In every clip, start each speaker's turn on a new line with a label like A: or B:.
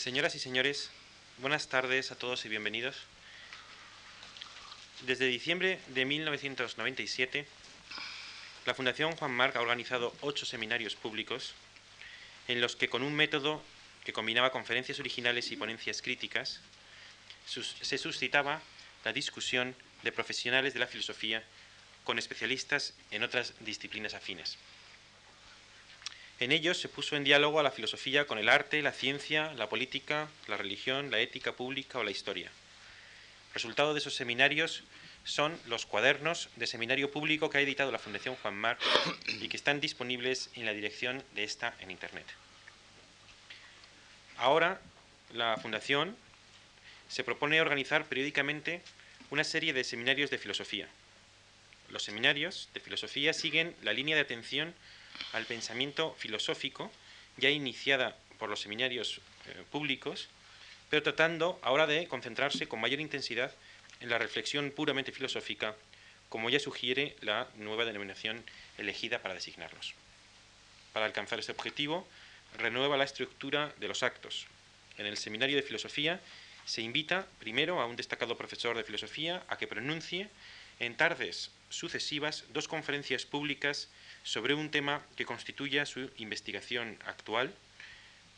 A: Señoras y señores, buenas tardes a todos y bienvenidos. Desde diciembre de 1997, la Fundación Juan Marc ha organizado ocho seminarios públicos en los que con un método que combinaba conferencias originales y ponencias críticas, se suscitaba la discusión de profesionales de la filosofía con especialistas en otras disciplinas afines. En ellos se puso en diálogo a la filosofía con el arte, la ciencia, la política, la religión, la ética pública o la historia. Resultado de esos seminarios son los cuadernos de seminario público que ha editado la Fundación Juan Marc y que están disponibles en la dirección de esta en Internet. Ahora, la Fundación se propone organizar periódicamente una serie de seminarios de filosofía. Los seminarios de filosofía siguen la línea de atención al pensamiento filosófico ya iniciada por los seminarios eh, públicos, pero tratando ahora de concentrarse con mayor intensidad en la reflexión puramente filosófica, como ya sugiere la nueva denominación elegida para designarlos. Para alcanzar este objetivo, renueva la estructura de los actos. En el seminario de filosofía se invita primero a un destacado profesor de filosofía a que pronuncie en tardes sucesivas dos conferencias públicas sobre un tema que constituya su investigación actual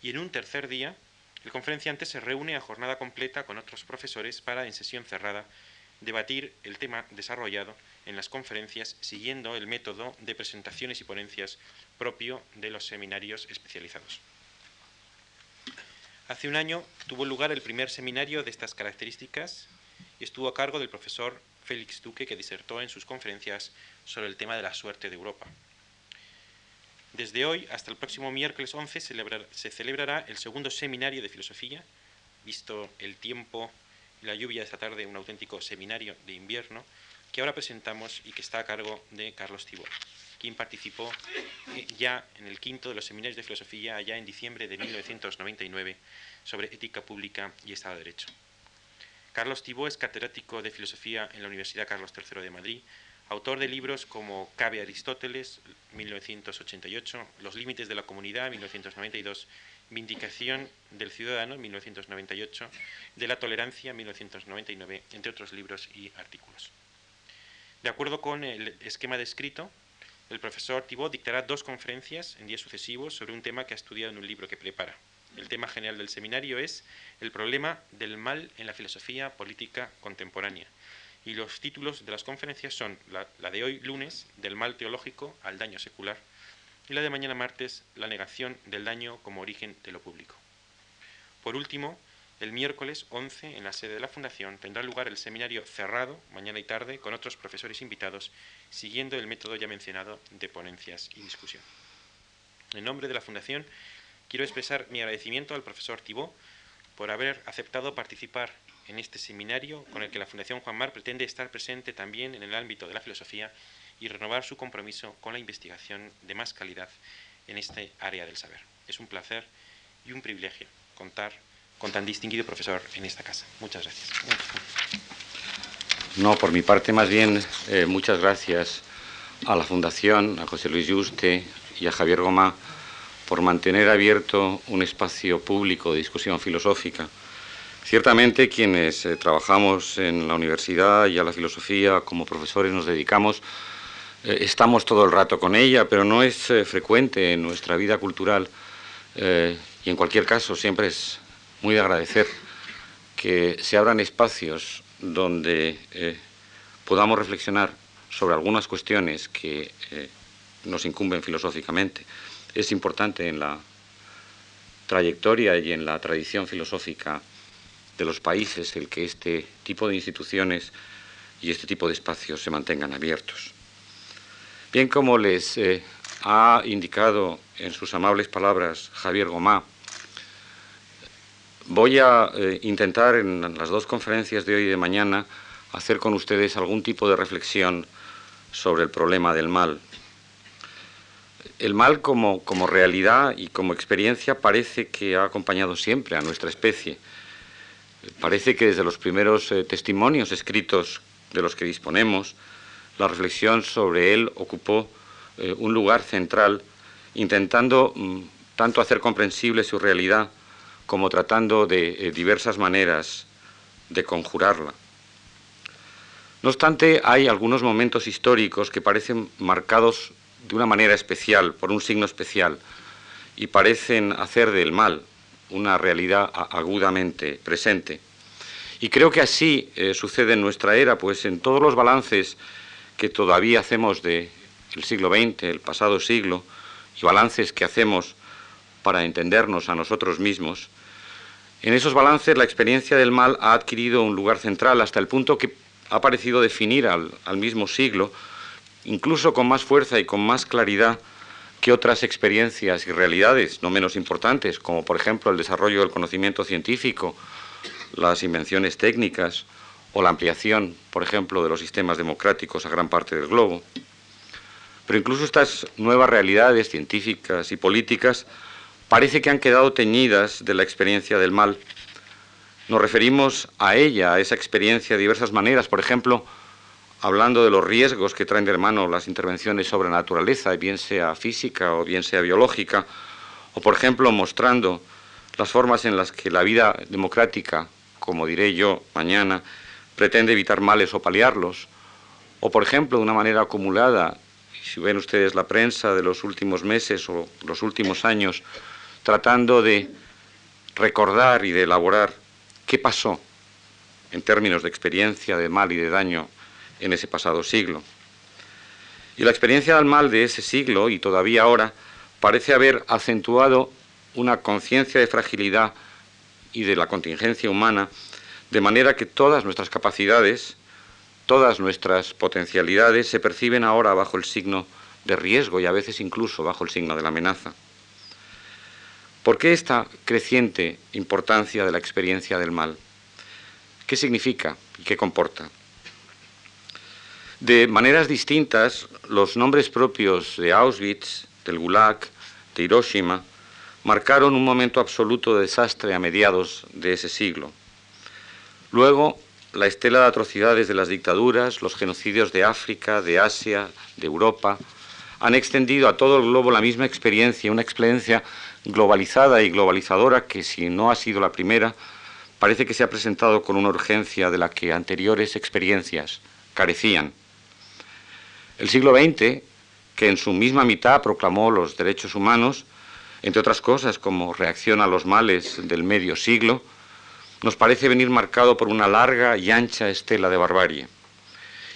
A: y en un tercer día el conferenciante se reúne a jornada completa con otros profesores para, en sesión cerrada, debatir el tema desarrollado en las conferencias siguiendo el método de presentaciones y ponencias propio de los seminarios especializados. Hace un año tuvo lugar el primer seminario de estas características y estuvo a cargo del profesor Félix Duque, que disertó en sus conferencias sobre el tema de la suerte de Europa. Desde hoy hasta el próximo miércoles 11 se celebrará el segundo seminario de filosofía, visto el tiempo y la lluvia de esta tarde, un auténtico seminario de invierno, que ahora presentamos y que está a cargo de Carlos Tibor, quien participó eh, ya en el quinto de los seminarios de filosofía allá en diciembre de 1999 sobre ética pública y Estado de Derecho. Carlos Tibó es catedrático de filosofía en la Universidad Carlos III de Madrid, autor de libros como Cabe Aristóteles, 1988, Los límites de la comunidad, 1992, Vindicación del ciudadano, 1998, De la tolerancia, 1999, entre otros libros y artículos. De acuerdo con el esquema descrito, el profesor Thibault dictará dos conferencias en días sucesivos sobre un tema que ha estudiado en un libro que prepara. El tema general del seminario es el problema del mal en la filosofía política contemporánea, y los títulos de las conferencias son la, de hoy lunes, del mal teológico al daño secular, y la de mañana martes, la negación del daño como origen de lo público. Por último, el miércoles 11, en la sede de la Fundación, tendrá lugar el seminario cerrado, mañana y tarde, con otros profesores invitados, siguiendo el método ya mencionado de ponencias y discusión. En nombre de la Fundación, quiero expresar mi agradecimiento al profesor Tibó por haber aceptado participar en este seminario con el que la Fundación Juan Mar pretende estar presente también en el ámbito de la filosofía y renovar su compromiso con la investigación de más calidad en este área del saber. Es un placer y un privilegio contar con tan distinguido profesor en esta casa. Muchas gracias.
B: No, por mi parte más bien eh, muchas gracias a la Fundación, a José Luis Yuste y a Javier Goma por mantener abierto un espacio público de discusión filosófica Ciertamente quienes eh, trabajamos en la universidad y a la filosofía como profesores nos dedicamos, eh, estamos todo el rato con ella, pero no es eh, frecuente en nuestra vida cultural y en cualquier caso siempre es muy de agradecer que se abran espacios donde podamos reflexionar sobre algunas cuestiones que nos incumben filosóficamente. Es importante en la trayectoria y en la tradición filosófica de los países el que este tipo de instituciones y este tipo de espacios se mantengan abiertos. Bien como les eh, ha indicado en sus amables palabras Javier Gomá, voy a eh, intentar en las dos conferencias de hoy y de mañana hacer con ustedes algún tipo de reflexión sobre el problema del mal. El mal como, como realidad y como experiencia parece que ha acompañado siempre a nuestra especie Parece que desde los primeros eh, testimonios escritos de los que disponemos, la reflexión sobre él ocupó eh, un lugar central, intentando mm, tanto hacer comprensible su realidad como tratando de eh, diversas maneras de conjurarla. No obstante, hay algunos momentos históricos que parecen marcados de una manera especial, por un signo especial, y parecen hacer del mal una realidad agudamente presente. Y creo que así eh, sucede en nuestra era, pues en todos los balances que todavía hacemos del siglo XX, el pasado siglo, y balances que hacemos para entendernos a nosotros mismos, en esos balances la experiencia del mal ha adquirido un lugar central hasta el punto que ha parecido definir al mismo siglo, incluso con más fuerza y con más claridad, que otras experiencias y realidades no menos importantes, como por ejemplo el desarrollo del conocimiento científico, las invenciones técnicas o la ampliación, por ejemplo, de los sistemas democráticos a gran parte del globo. Pero incluso estas nuevas realidades científicas y políticas parece que han quedado teñidas de la experiencia del mal. Nos referimos a ella, a esa experiencia de diversas maneras, por ejemplo, hablando de los riesgos que traen de hermano las intervenciones sobre naturaleza, bien sea física o bien sea biológica, o por ejemplo mostrando las formas en las que la vida democrática, como diré yo mañana, pretende evitar males o paliarlos, o por ejemplo de una manera acumulada, si ven ustedes la prensa de los últimos meses o los últimos años, tratando de recordar y de elaborar qué pasó en términos de experiencia de mal y de daño en ese pasado siglo. Y la experiencia del mal de ese siglo, y todavía ahora, parece haber acentuado una conciencia de fragilidad y de la contingencia humana, de manera que todas nuestras capacidades, todas nuestras potencialidades se perciben ahora bajo el signo de riesgo y a veces incluso bajo el signo de la amenaza. ¿Por qué esta creciente importancia de la experiencia del mal? ¿Qué significa y qué comporta? De maneras distintas, los nombres propios de Auschwitz, del Gulag, de Hiroshima, marcaron un momento absoluto de desastre a mediados de ese siglo. Luego, la estela de atrocidades de las dictaduras, los genocidios de África, de Asia, de Europa, han extendido a todo el globo la misma experiencia, una experiencia globalizada y globalizadora que, si no ha sido la primera, parece que se ha presentado con una urgencia de la que anteriores experiencias carecían. El siglo XX, que en su misma mitad proclamó los derechos humanos, entre otras cosas como reacción a los males del medio siglo, nos parece venir marcado por una larga y ancha estela de barbarie.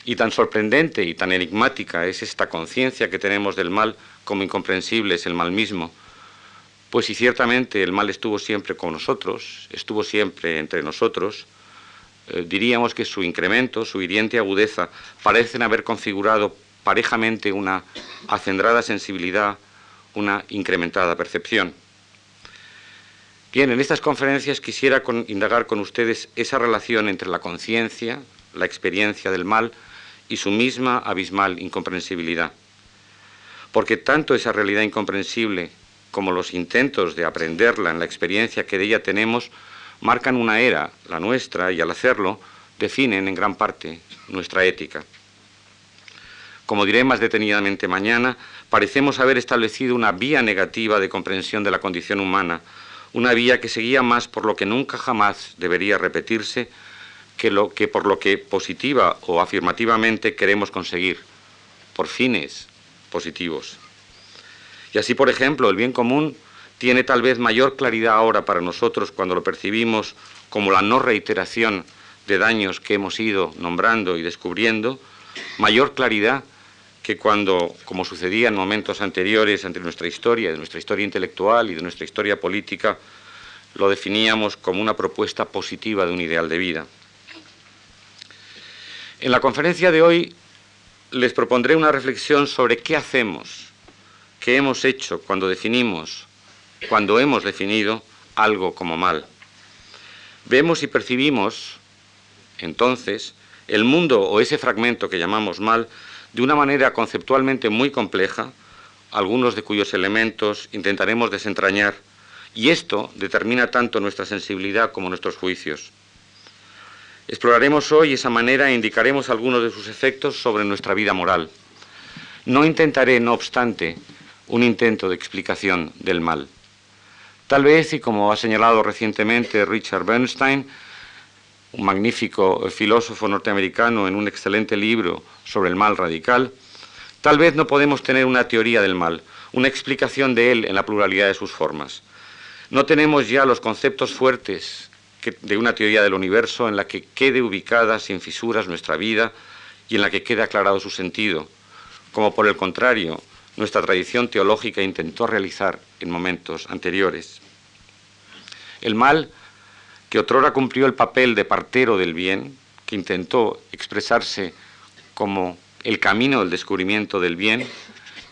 B: Y tan sorprendente y tan enigmática es esta conciencia que tenemos del mal como incomprensible es el mal mismo, pues si ciertamente el mal estuvo siempre con nosotros, estuvo siempre entre nosotros, eh, diríamos que su incremento, su hiriente agudeza, parecen haber configurado parejamente una acendrada sensibilidad, una incrementada percepción. Bien, en estas conferencias quisiera indagar con ustedes esa relación entre la conciencia, la experiencia del mal y su misma abismal incomprensibilidad. Porque tanto esa realidad incomprensible como los intentos de aprenderla en la experiencia que de ella tenemos marcan una era, la nuestra, y al hacerlo definen en gran parte nuestra ética. Como diré más detenidamente mañana, parecemos haber establecido una vía negativa de comprensión de la condición humana, una vía que seguía más por lo que nunca jamás debería repetirse que, lo, que por lo que positiva o afirmativamente queremos conseguir, por fines positivos. Y así, por ejemplo, el bien común tiene tal vez mayor claridad ahora para nosotros cuando lo percibimos como la no reiteración de daños que hemos ido nombrando y descubriendo, mayor claridad que cuando, como sucedía en momentos anteriores entre nuestra historia, de nuestra historia intelectual y de nuestra historia política, lo definíamos como una propuesta positiva de un ideal de vida. En la conferencia de hoy les propondré una reflexión sobre qué hacemos, qué hemos hecho cuando definimos, cuando hemos definido algo como mal. Vemos y percibimos, entonces, el mundo o ese fragmento que llamamos mal de una manera conceptualmente muy compleja, algunos de cuyos elementos intentaremos desentrañar, y esto determina tanto nuestra sensibilidad como nuestros juicios. Exploraremos hoy esa manera e indicaremos algunos de sus efectos sobre nuestra vida moral. No intentaré, no obstante, un intento de explicación del mal. Tal vez, y como ha señalado recientemente Richard Bernstein, un magnífico filósofo norteamericano en un excelente libro sobre el mal radical, tal vez no podemos tener una teoría del mal, una explicación de él en la pluralidad de sus formas. No tenemos ya los conceptos fuertes de una teoría del universo en la que quede ubicada sin fisuras nuestra vida y en la que quede aclarado su sentido, como por el contrario nuestra tradición teológica intentó realizar en momentos anteriores. El mal, que otrora cumplió el papel de partero del bien, que intentó expresarse como el camino del descubrimiento del bien,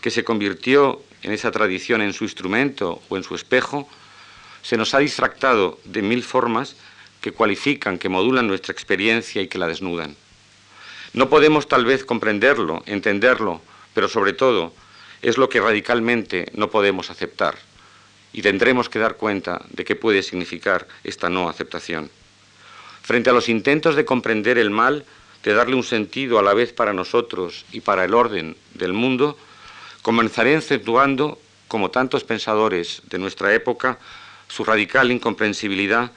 B: que se convirtió en esa tradición en su instrumento o en su espejo, se nos ha distractado de mil formas que cualifican, que modulan nuestra experiencia y que la desnudan. No podemos tal vez comprenderlo, entenderlo, pero sobre todo es lo que radicalmente no podemos aceptar y tendremos que dar cuenta de qué puede significar esta no aceptación. Frente a los intentos de comprender el mal, de darle un sentido a la vez para nosotros y para el orden del mundo, comenzaré acentuando, como tantos pensadores de nuestra época, su radical incomprensibilidad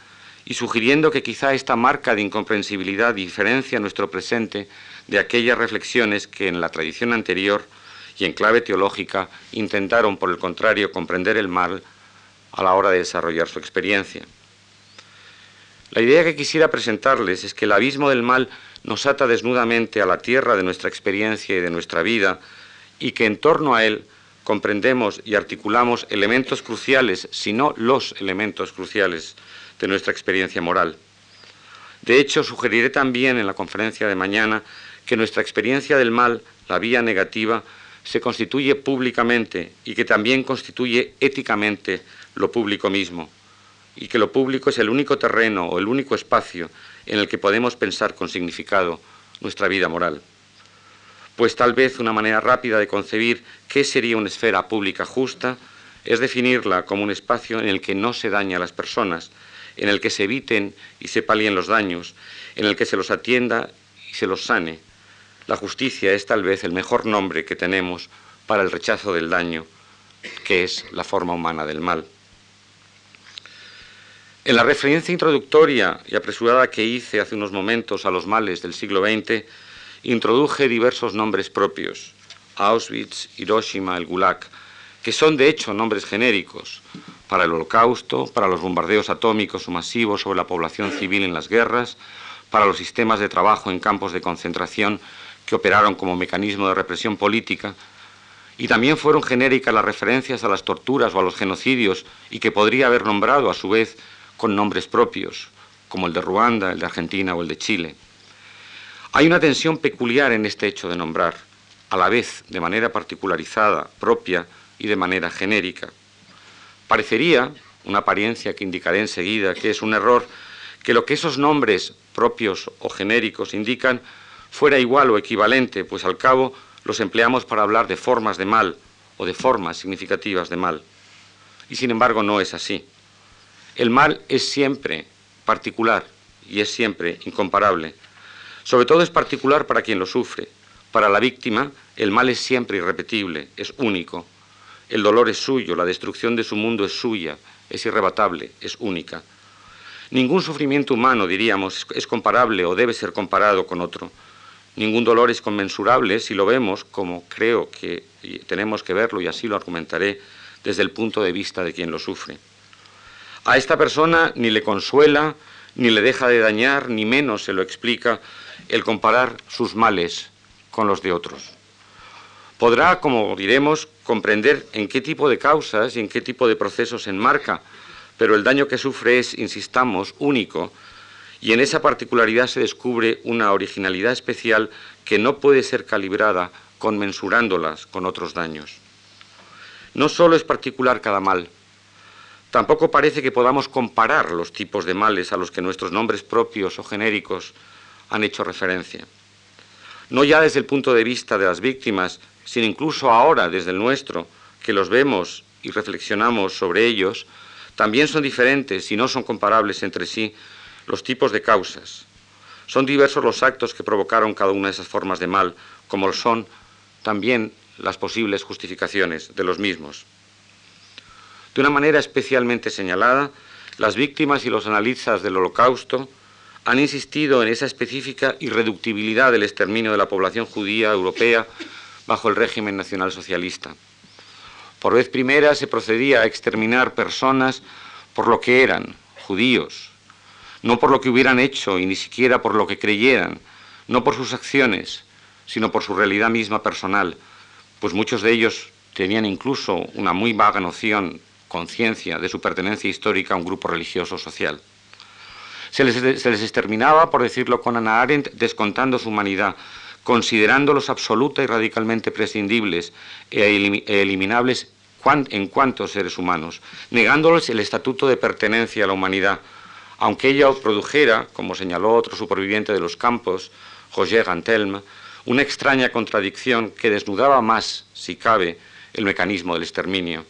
B: y sugiriendo que quizá esta marca de incomprensibilidad diferencia nuestro presente de aquellas reflexiones que en la tradición anterior y en clave teológica intentaron, por el contrario, comprender el mal a la hora de desarrollar su experiencia. La idea que quisiera presentarles es que el abismo del mal nos ata desnudamente a la tierra de nuestra experiencia y de nuestra vida y que en torno a él comprendemos y articulamos elementos cruciales, si no los elementos cruciales de nuestra experiencia moral. De hecho, sugeriré también en la conferencia de mañana que nuestra experiencia del mal, la vía negativa, se constituye públicamente y que también constituye éticamente lo público mismo, y que lo público es el único terreno o el único espacio en el que podemos pensar con significado nuestra vida moral pues tal vez una manera rápida de concebir qué sería una esfera pública justa es definirla como un espacio en el que no se daña a las personas, en el que se eviten y se palien los daños, en el que se los atienda y se los sane. La justicia es tal vez el mejor nombre que tenemos para el rechazo del daño, que es la forma humana del mal. En la referencia introductoria y apresurada que hice hace unos momentos a los males del siglo XX, introduje diversos nombres propios, Auschwitz, Hiroshima, el Gulag, que son de hecho nombres genéricos para el holocausto, para los bombardeos atómicos o masivos sobre la población civil en las guerras, para los sistemas de trabajo en campos de concentración que operaron como mecanismo de represión política, y también fueron genéricas las referencias a las torturas o a los genocidios y que podría haber nombrado a su vez con nombres propios, como el de Ruanda, el de Argentina o el de Chile. Hay una tensión peculiar en este hecho de nombrar, a la vez de manera particularizada, propia y de manera genérica. Parecería, una apariencia que indicaré enseguida, que es un error, que lo que esos nombres propios o genéricos indican fuera igual o equivalente, pues al cabo los empleamos para hablar de formas de mal o de formas significativas de mal. Y sin embargo no es así. El mal es siempre particular y es siempre incomparable. Sobre todo es particular para quien lo sufre. Para la víctima, el mal es siempre irrepetible, es único. El dolor es suyo, la destrucción de su mundo es suya, es irrebatable, es única. Ningún sufrimiento humano, diríamos, es comparable o debe ser comparado con otro. Ningún dolor es conmensurable si lo vemos, como creo que tenemos que verlo y así lo argumentaré, desde el punto de vista de quien lo sufre. A esta persona ni le consuela, ni le deja de dañar, ni menos se lo explica el comparar sus males con los de otros. Podrá, como diremos, comprender en qué tipo de causas y en qué tipo de procesos enmarca, pero el daño que sufre es, insistamos, único, y en esa particularidad se descubre una originalidad especial que no puede ser calibrada conmensurándolas con otros daños. No solo es particular cada mal, tampoco parece que podamos comparar los tipos de males a los que nuestros nombres propios o genéricos han hecho referencia. No ya desde el punto de vista de las víctimas, sino incluso ahora desde el nuestro, que los vemos y reflexionamos sobre ellos, también son diferentes y no son comparables entre sí los tipos de causas. Son diversos los actos que provocaron cada una de esas formas de mal, como son también las posibles justificaciones de los mismos. De una manera especialmente señalada, las víctimas y los analistas del Holocausto han insistido en esa específica irreductibilidad del exterminio de la población judía europea bajo el régimen nacionalsocialista. Por vez primera se procedía a exterminar personas por lo que eran, judíos, no por lo que hubieran hecho y ni siquiera por lo que creyeran, no por sus acciones, sino por su realidad misma personal, pues muchos de ellos tenían incluso una muy vaga noción, conciencia de su pertenencia histórica a un grupo religioso social. Se les, exterminaba, por decirlo con Ana Arendt, descontando su humanidad, considerándolos absoluta y radicalmente prescindibles e, e eliminables en cuanto seres humanos, negándoles el estatuto de pertenencia a la humanidad, aunque ello produjera, como señaló otro superviviente de los campos, Roger Gantelme, una extraña contradicción que desnudaba más, si cabe, el mecanismo del exterminio.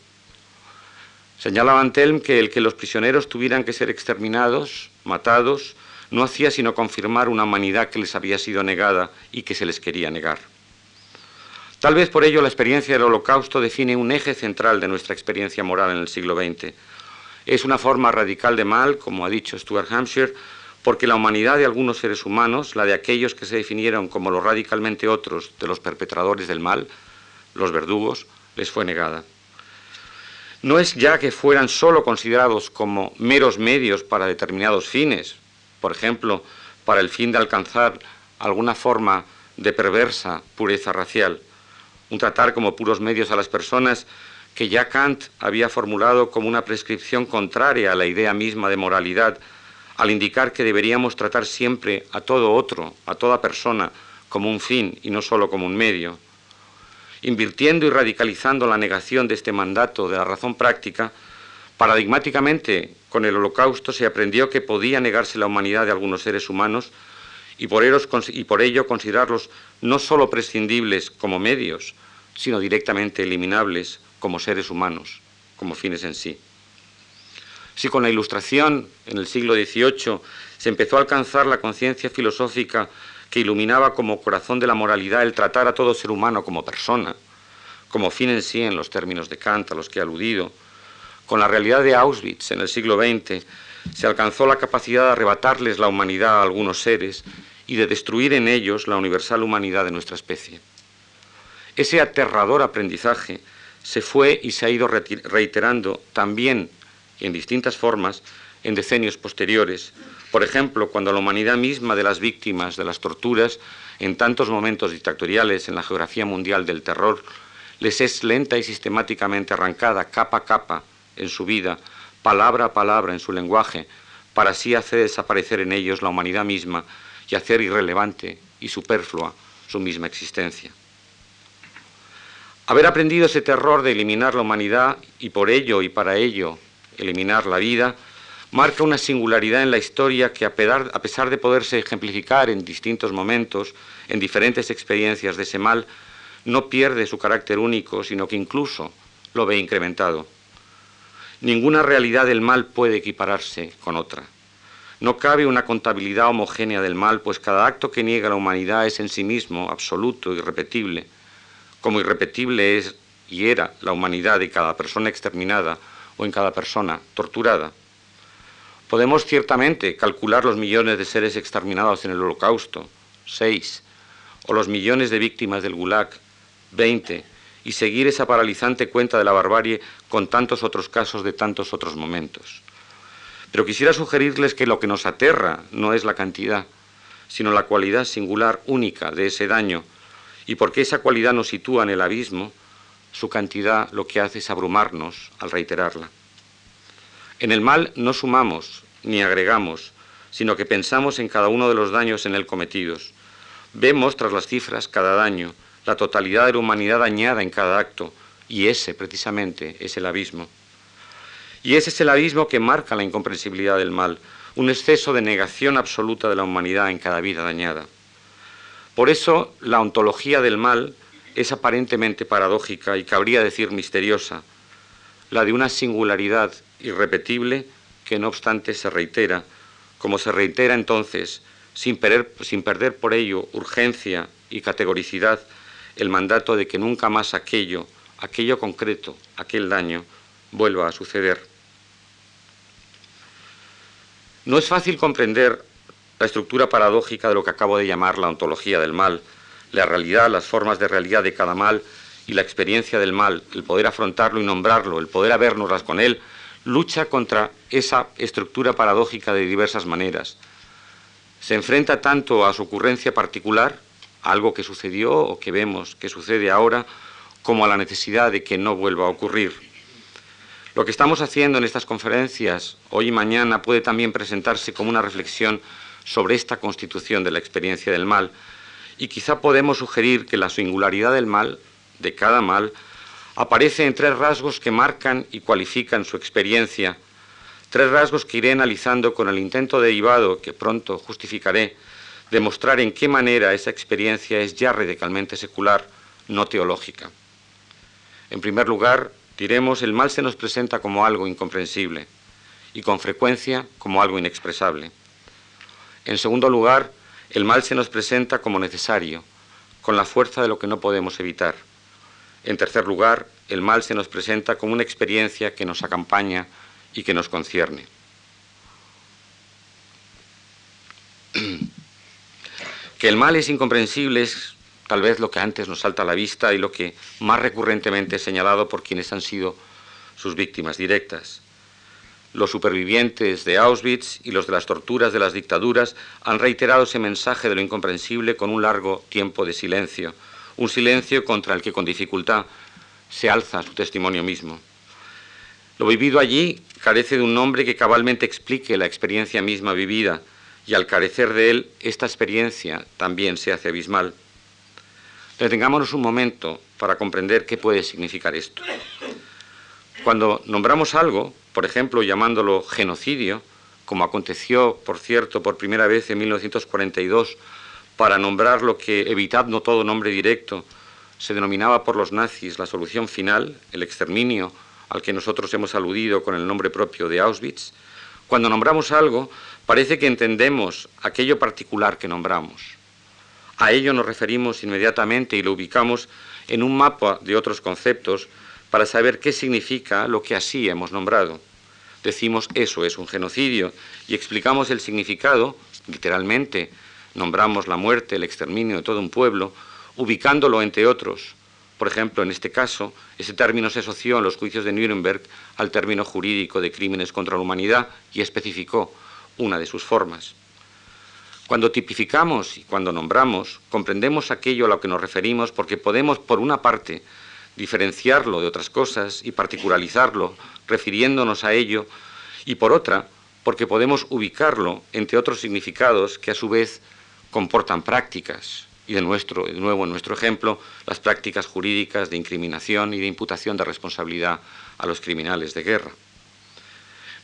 B: Señalaba Antelm que el que los prisioneros tuvieran que ser exterminados, matados, no hacía sino confirmar una humanidad que les había sido negada y que se les quería negar. Tal vez por ello la experiencia del holocausto define un eje central de nuestra experiencia moral en el siglo XX. Es una forma radical de mal, como ha dicho Stuart Hampshire, porque la humanidad de algunos seres humanos, la de aquellos que se definieron como los radicalmente otros de los perpetradores del mal, los verdugos, les fue negada. No es ya que fueran sólo considerados como meros medios para determinados fines, por ejemplo, para el fin de alcanzar alguna forma de perversa pureza racial, un tratar como puros medios a las personas que ya Kant había formulado como una prescripción contraria a la idea misma de moralidad, al indicar que deberíamos tratar siempre a todo otro, a toda persona, como un fin y no solo como un medio. Invirtiendo y radicalizando la negación de este mandato de la razón práctica, paradigmáticamente con el holocausto se aprendió que podía negarse la humanidad de algunos seres humanos y por, ello considerarlos no sólo prescindibles como medios, sino directamente eliminables como seres humanos, como fines en sí. Si con la Ilustración en el siglo XVIII se empezó a alcanzar la conciencia filosófica que iluminaba como corazón de la moralidad el tratar a todo ser humano como persona, como fin en sí en los términos de Kant a los que he aludido, con la realidad de Auschwitz en el siglo XX se alcanzó la capacidad de arrebatarles la humanidad a algunos seres y de destruir en ellos la universal humanidad de nuestra especie. Ese aterrador aprendizaje se fue y se ha ido reiterando también en distintas formas en decenios posteriores. Por ejemplo, cuando la humanidad misma de las víctimas de las torturas, en tantos momentos dictatoriales en la geografía mundial del terror, les es lenta y sistemáticamente arrancada capa a capa en su vida, palabra a palabra en su lenguaje, para así hacer desaparecer en ellos la humanidad misma y hacer irrelevante y superflua su misma existencia. Haber aprendido ese terror de eliminar la humanidad y por ello y para ello eliminar la vida, marca una singularidad en la historia que a pesar de poderse ejemplificar en distintos momentos, en diferentes experiencias de ese mal, no pierde su carácter único, sino que incluso lo ve incrementado. Ninguna realidad del mal puede equipararse con otra. No cabe una contabilidad homogénea del mal, pues cada acto que niega la humanidad es en sí mismo absoluto, irrepetible, como irrepetible es y era la humanidad de cada persona exterminada o en cada persona torturada. Podemos ciertamente calcular los millones de seres exterminados en el holocausto, seis, o los millones de víctimas del Gulag, veinte, y seguir esa paralizante cuenta de la barbarie con tantos otros casos de tantos otros momentos. Pero quisiera sugerirles que lo que nos aterra no es la cantidad, sino la cualidad singular única de ese daño, y porque esa cualidad nos sitúa en el abismo, su cantidad lo que hace es abrumarnos al reiterarla. En el mal no sumamos ni agregamos, sino que pensamos en cada uno de los daños en él cometidos. Vemos tras las cifras cada daño, la totalidad de la humanidad dañada en cada acto, y ese precisamente es el abismo. Y ese es el abismo que marca la incomprensibilidad del mal, un exceso de negación absoluta de la humanidad en cada vida dañada. Por eso la ontología del mal es aparentemente paradójica y cabría decir misteriosa, la de una singularidad irrepetible que no obstante se reitera, como se reitera entonces, sin perder, sin perder por ello urgencia y categoricidad, el mandato de que nunca más aquello, aquello concreto, aquel daño, vuelva a suceder. No es fácil comprender la estructura paradójica de lo que acabo de llamar la ontología del mal, la realidad, las formas de realidad de cada mal y la experiencia del mal, el poder afrontarlo y nombrarlo, el poder habernoslas con él, lucha contra esa estructura paradójica de diversas maneras. Se enfrenta tanto a su ocurrencia particular, algo que sucedió o que vemos que sucede ahora, como a la necesidad de que no vuelva a ocurrir. Lo que estamos haciendo en estas conferencias hoy y mañana puede también presentarse como una reflexión sobre esta constitución de la experiencia del mal y quizá podemos sugerir que la singularidad del mal, de cada mal, aparece en tres rasgos que marcan y cualifican su experiencia, tres rasgos que iré analizando con el intento derivado que pronto justificaré de mostrar en qué manera esa experiencia es ya radicalmente secular, no teológica. En primer lugar, diremos, el mal se nos presenta como algo incomprensible y con frecuencia como algo inexpresable. En segundo lugar, el mal se nos presenta como necesario, con la fuerza de lo que no podemos evitar. En tercer lugar, el mal se nos presenta como una experiencia que nos acompaña y que nos concierne. que el mal es incomprensible es tal vez lo que antes nos salta a la vista y lo que más recurrentemente es señalado por quienes han sido sus víctimas directas. Los supervivientes de Auschwitz y los de las torturas de las dictaduras han reiterado ese mensaje de lo incomprensible con un largo tiempo de silencio, un silencio contra el que con dificultad se alza su testimonio mismo. Lo vivido allí carece de un nombre que cabalmente explique la experiencia misma vivida, y al carecer de él, esta experiencia también se hace abismal. Detengámonos un momento para comprender qué puede significar esto. Cuando nombramos algo, por ejemplo, llamándolo genocidio, como aconteció, por cierto, por primera vez en 1942, para nombrar lo que, evitando todo nombre directo, se denominaba por los nazis la solución final, el exterminio al que nosotros hemos aludido con el nombre propio de Auschwitz, cuando nombramos algo, parece que entendemos aquello particular que nombramos. A ello nos referimos inmediatamente y lo ubicamos en un mapa de otros conceptos para saber qué significa lo que así hemos nombrado. Decimos eso es un genocidio y explicamos el significado, literalmente, nombramos la muerte, el exterminio de todo un pueblo, ubicándolo entre otros. Por ejemplo, en este caso, ese término se asoció en los juicios de Nuremberg al término jurídico de crímenes contra la humanidad y especificó una de sus formas. Cuando tipificamos y cuando nombramos, comprendemos aquello a lo que nos referimos porque podemos, por una parte, diferenciarlo de otras cosas y particularizarlo, refiriéndonos a ello, y por otra, porque podemos ubicarlo entre otros significados que a su vez comportan prácticas, y de, nuevo en nuestro ejemplo, las prácticas jurídicas de incriminación y de imputación de responsabilidad a los criminales de guerra.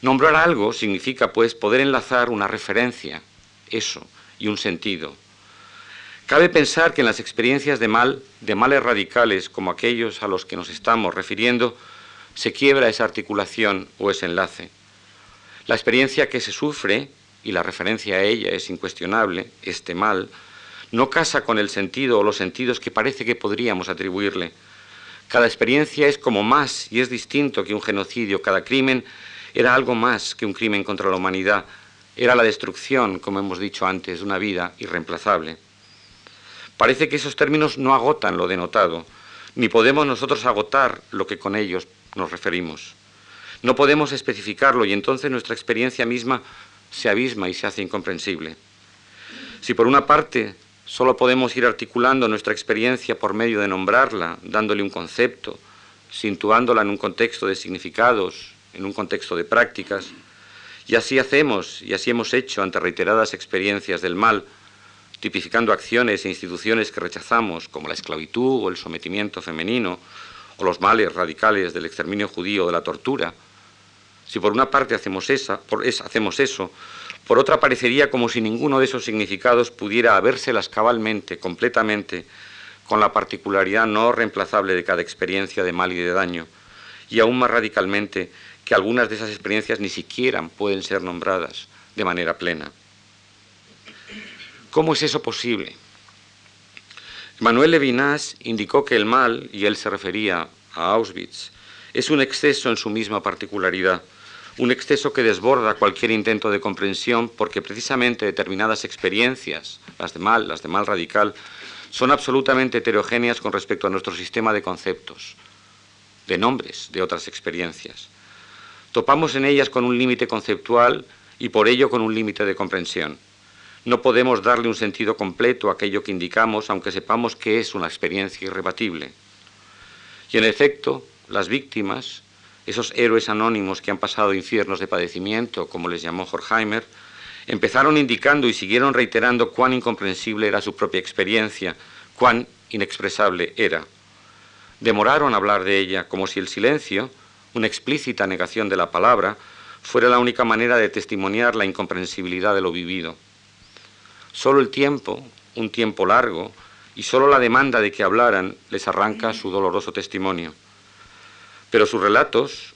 B: Nombrar algo significa, pues, poder enlazar una referencia eso y un sentido. Cabe pensar que en las experiencias de mal, de males radicales como aquellos a los que nos estamos refiriendo, se quiebra esa articulación o ese enlace. La experiencia que se sufre, y la referencia a ella es incuestionable, este mal, no casa con el sentido o los sentidos que parece que podríamos atribuirle. Cada experiencia es como más y es distinto que un genocidio. Cada crimen era algo más que un crimen contra la humanidad, era la destrucción, como hemos dicho antes, de una vida irreemplazable. Parece que esos términos no agotan lo denotado, ni podemos nosotros agotar lo que con ellos nos referimos. No podemos especificarlo y entonces nuestra experiencia misma se abisma y se hace incomprensible. Si por una parte solo podemos ir articulando nuestra experiencia por medio de nombrarla, dándole un concepto, situándola en un contexto de significados, en un contexto de prácticas, y así hacemos, y así hemos hecho ante reiteradas experiencias del mal, tipificando acciones e instituciones que rechazamos, como la esclavitud o el sometimiento femenino, o los males radicales del exterminio judío o de la tortura. Si por una parte hacemos, esa, hacemos eso, por otra parecería como si ninguno de esos significados pudiera habérselas cabalmente, completamente, con la particularidad no reemplazable de cada experiencia de mal y de daño, y aún más radicalmente que algunas de esas experiencias ni siquiera pueden ser nombradas de manera plena. ¿Cómo es eso posible? Manuel Levinas indicó que el mal, y él se refería a Auschwitz, es un exceso en su misma particularidad, un exceso que desborda cualquier intento de comprensión porque precisamente determinadas experiencias, las de mal, las de mal radical, son absolutamente heterogéneas con respecto a nuestro sistema de conceptos, de nombres de otras experiencias. Topamos en ellas con un límite conceptual y por ello con un límite de comprensión. No podemos darle un sentido completo a aquello que indicamos, aunque sepamos que es una experiencia irrebatible. Y en efecto, las víctimas, esos héroes anónimos que han pasado infiernos de padecimiento, como les llamó Horkheimer, empezaron indicando y siguieron reiterando cuán incomprensible era su propia experiencia, cuán inexpresable era. Demoraron hablar de ella como si el silencio, una explícita negación de la palabra, fuera la única manera de testimoniar la incomprensibilidad de lo vivido. Solo el tiempo, un tiempo largo, y solo la demanda de que hablaran les arranca su doloroso testimonio. Pero sus relatos,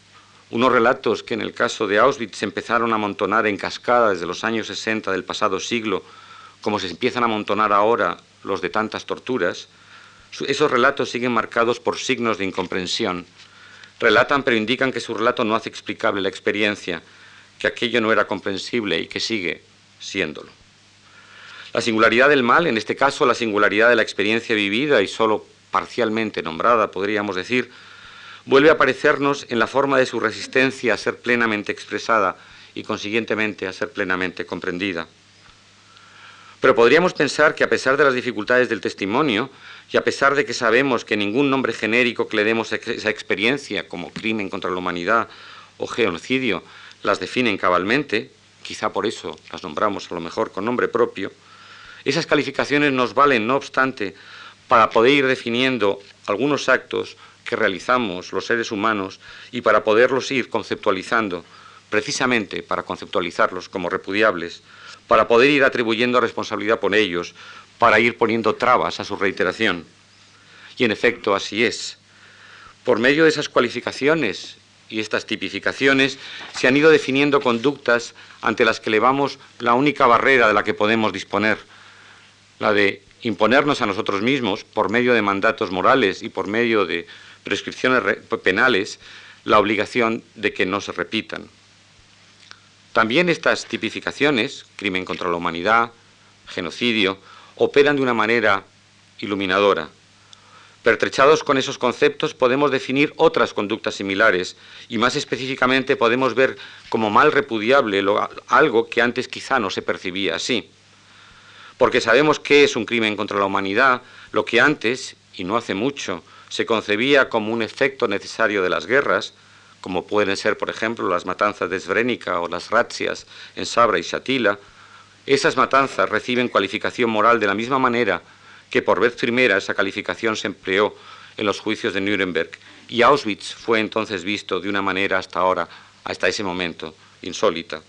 B: unos relatos que en el caso de Auschwitz se empezaron a amontonar en cascada desde los años 60 del pasado siglo, como se empiezan a amontonar ahora los de tantas torturas, esos relatos siguen marcados por signos de incomprensión. Relatan pero indican que su relato no hace explicable la experiencia, que aquello no era comprensible y que sigue siéndolo. La singularidad del mal, en este caso la singularidad de la experiencia vivida y solo parcialmente nombrada, podríamos decir, vuelve a aparecernos en la forma de su resistencia a ser plenamente expresada y consiguientemente a ser plenamente comprendida. Pero podríamos pensar que a pesar de las dificultades del testimonio y a pesar de que sabemos que ningún nombre genérico que le demos a esa experiencia como crimen contra la humanidad o genocidio las definen cabalmente, quizá por eso las nombramos a lo mejor con nombre propio, esas calificaciones nos valen, no obstante, para poder ir definiendo algunos actos que realizamos los seres humanos y para poderlos ir conceptualizando, precisamente para conceptualizarlos como repudiables, para poder ir atribuyendo responsabilidad por ellos, para ir poniendo trabas a su reiteración. Y en efecto así es. Por medio de esas cualificaciones y estas tipificaciones se han ido definiendo conductas ante las que elevamos la única barrera de la que podemos disponer, la de imponernos a nosotros mismos, por medio de mandatos morales y por medio de prescripciones penales, la obligación de que no se repitan. También estas tipificaciones, crimen contra la humanidad, genocidio, operan de una manera iluminadora. Pertrechados con esos conceptos podemos definir otras conductas similares y más específicamente podemos ver como mal repudiable algo que antes quizá no se percibía así porque sabemos que es un crimen contra la humanidad, lo que antes, y no hace mucho, se concebía como un efecto necesario de las guerras, como pueden ser, por ejemplo, las matanzas de Srebrenica o las razzias en Sabra y Shatila, esas matanzas reciben cualificación moral de la misma manera que por vez primera esa calificación se empleó en los juicios de Nuremberg y Auschwitz fue entonces visto de una manera hasta ahora, hasta ese momento, insólita.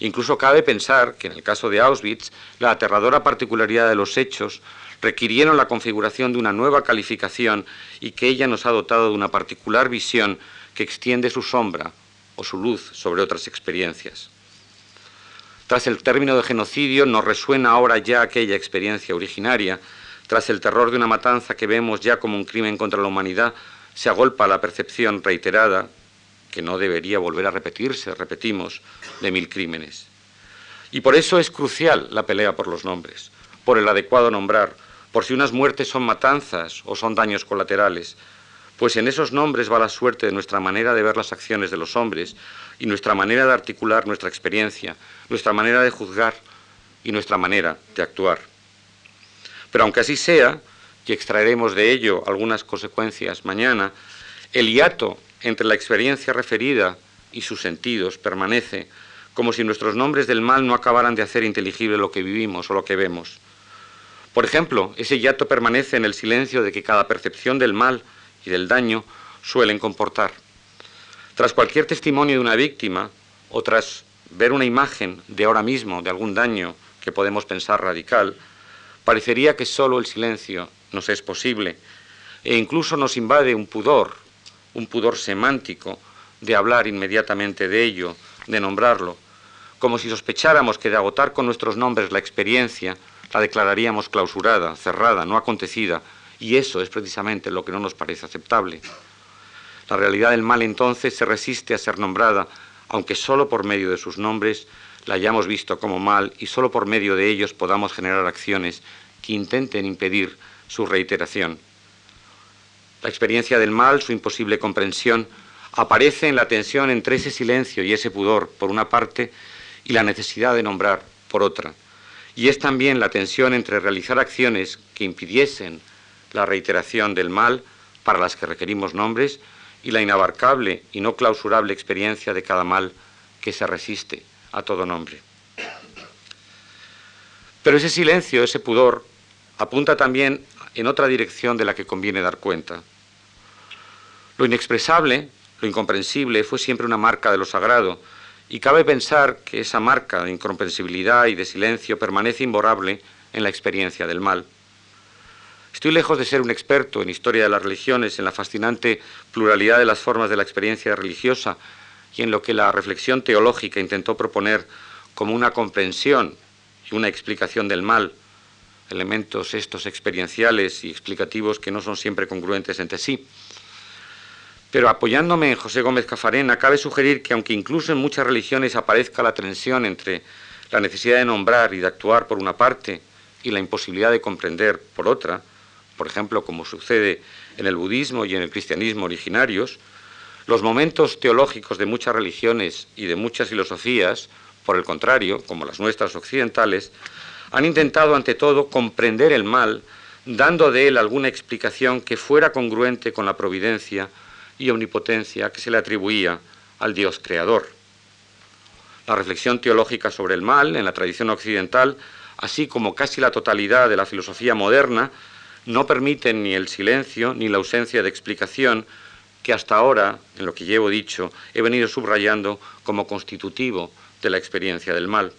B: Incluso cabe pensar que en el caso de Auschwitz, la aterradora particularidad de los hechos requirieron la configuración de una nueva calificación y que ella nos ha dotado de una particular visión que extiende su sombra o su luz sobre otras experiencias. Tras el término de genocidio nos resuena ahora ya aquella experiencia originaria, tras el terror de una matanza que vemos ya como un crimen contra la humanidad, se agolpa la percepción reiterada que no debería volver a repetirse, repetimos, de mil crímenes. Y por eso es crucial la pelea por los nombres, por el adecuado nombrar, por si unas muertes son matanzas o son daños colaterales, pues en esos nombres va la suerte de nuestra manera de ver las acciones de los hombres y nuestra manera de articular nuestra experiencia, nuestra manera de juzgar y nuestra manera de actuar. Pero aunque así sea, y extraeremos de ello algunas consecuencias mañana, el hiato entre la experiencia referida y sus sentidos permanece como si nuestros nombres del mal no acabaran de hacer inteligible lo que vivimos o lo que vemos. Por ejemplo, ese hiato permanece en el silencio de que cada percepción del mal y del daño suelen comportar. Tras cualquier testimonio de una víctima o tras ver una imagen de ahora mismo de algún daño que podemos pensar radical, parecería que solo el silencio nos es posible e incluso nos invade un pudor un pudor semántico de hablar inmediatamente de ello, de nombrarlo, como si sospecháramos que de agotar con nuestros nombres la experiencia, la declararíamos clausurada, cerrada, no acontecida, y eso es precisamente lo que no nos parece aceptable. La realidad del mal entonces se resiste a ser nombrada, aunque solo por medio de sus nombres la hayamos visto como mal y solo por medio de ellos podamos generar acciones que intenten impedir su reiteración. La experiencia del mal, su imposible comprensión, aparece en la tensión entre ese silencio y ese pudor, por una parte, y la necesidad de nombrar, por otra. Y es también la tensión entre realizar acciones que impidiesen la reiteración del mal, para las que requerimos nombres, y la inabarcable y no clausurable experiencia de cada mal que se resiste a todo nombre. Pero ese silencio, ese pudor, apunta también en otra dirección de la que conviene dar cuenta. Lo inexpresable, lo incomprensible, fue siempre una marca de lo sagrado, y cabe pensar que esa marca de incomprensibilidad y de silencio permanece imborrable en la experiencia del mal. Estoy lejos de ser un experto en historia de las religiones, en la fascinante pluralidad de las formas de la experiencia religiosa y en lo que la reflexión teológica intentó proponer como una comprensión y una explicación del mal, elementos estos experienciales y explicativos que no son siempre congruentes entre sí. Pero apoyándome en José Gómez Cafarena, cabe sugerir que aunque incluso en muchas religiones aparezca la tensión entre la necesidad de nombrar y de actuar por una parte y la imposibilidad de comprender por otra, por ejemplo, como sucede en el budismo y en el cristianismo originarios, los momentos teológicos de muchas religiones y de muchas filosofías, por el contrario, como las nuestras occidentales, han intentado ante todo comprender el mal, dando de él alguna explicación que fuera congruente con la providencia y omnipotencia que se le atribuía al Dios creador. La reflexión teológica sobre el mal en la tradición occidental, así como casi la totalidad de la filosofía moderna, no permiten ni el silencio ni la ausencia de explicación que hasta ahora, en lo que llevo dicho, he venido subrayando como constitutivo de la experiencia del mal.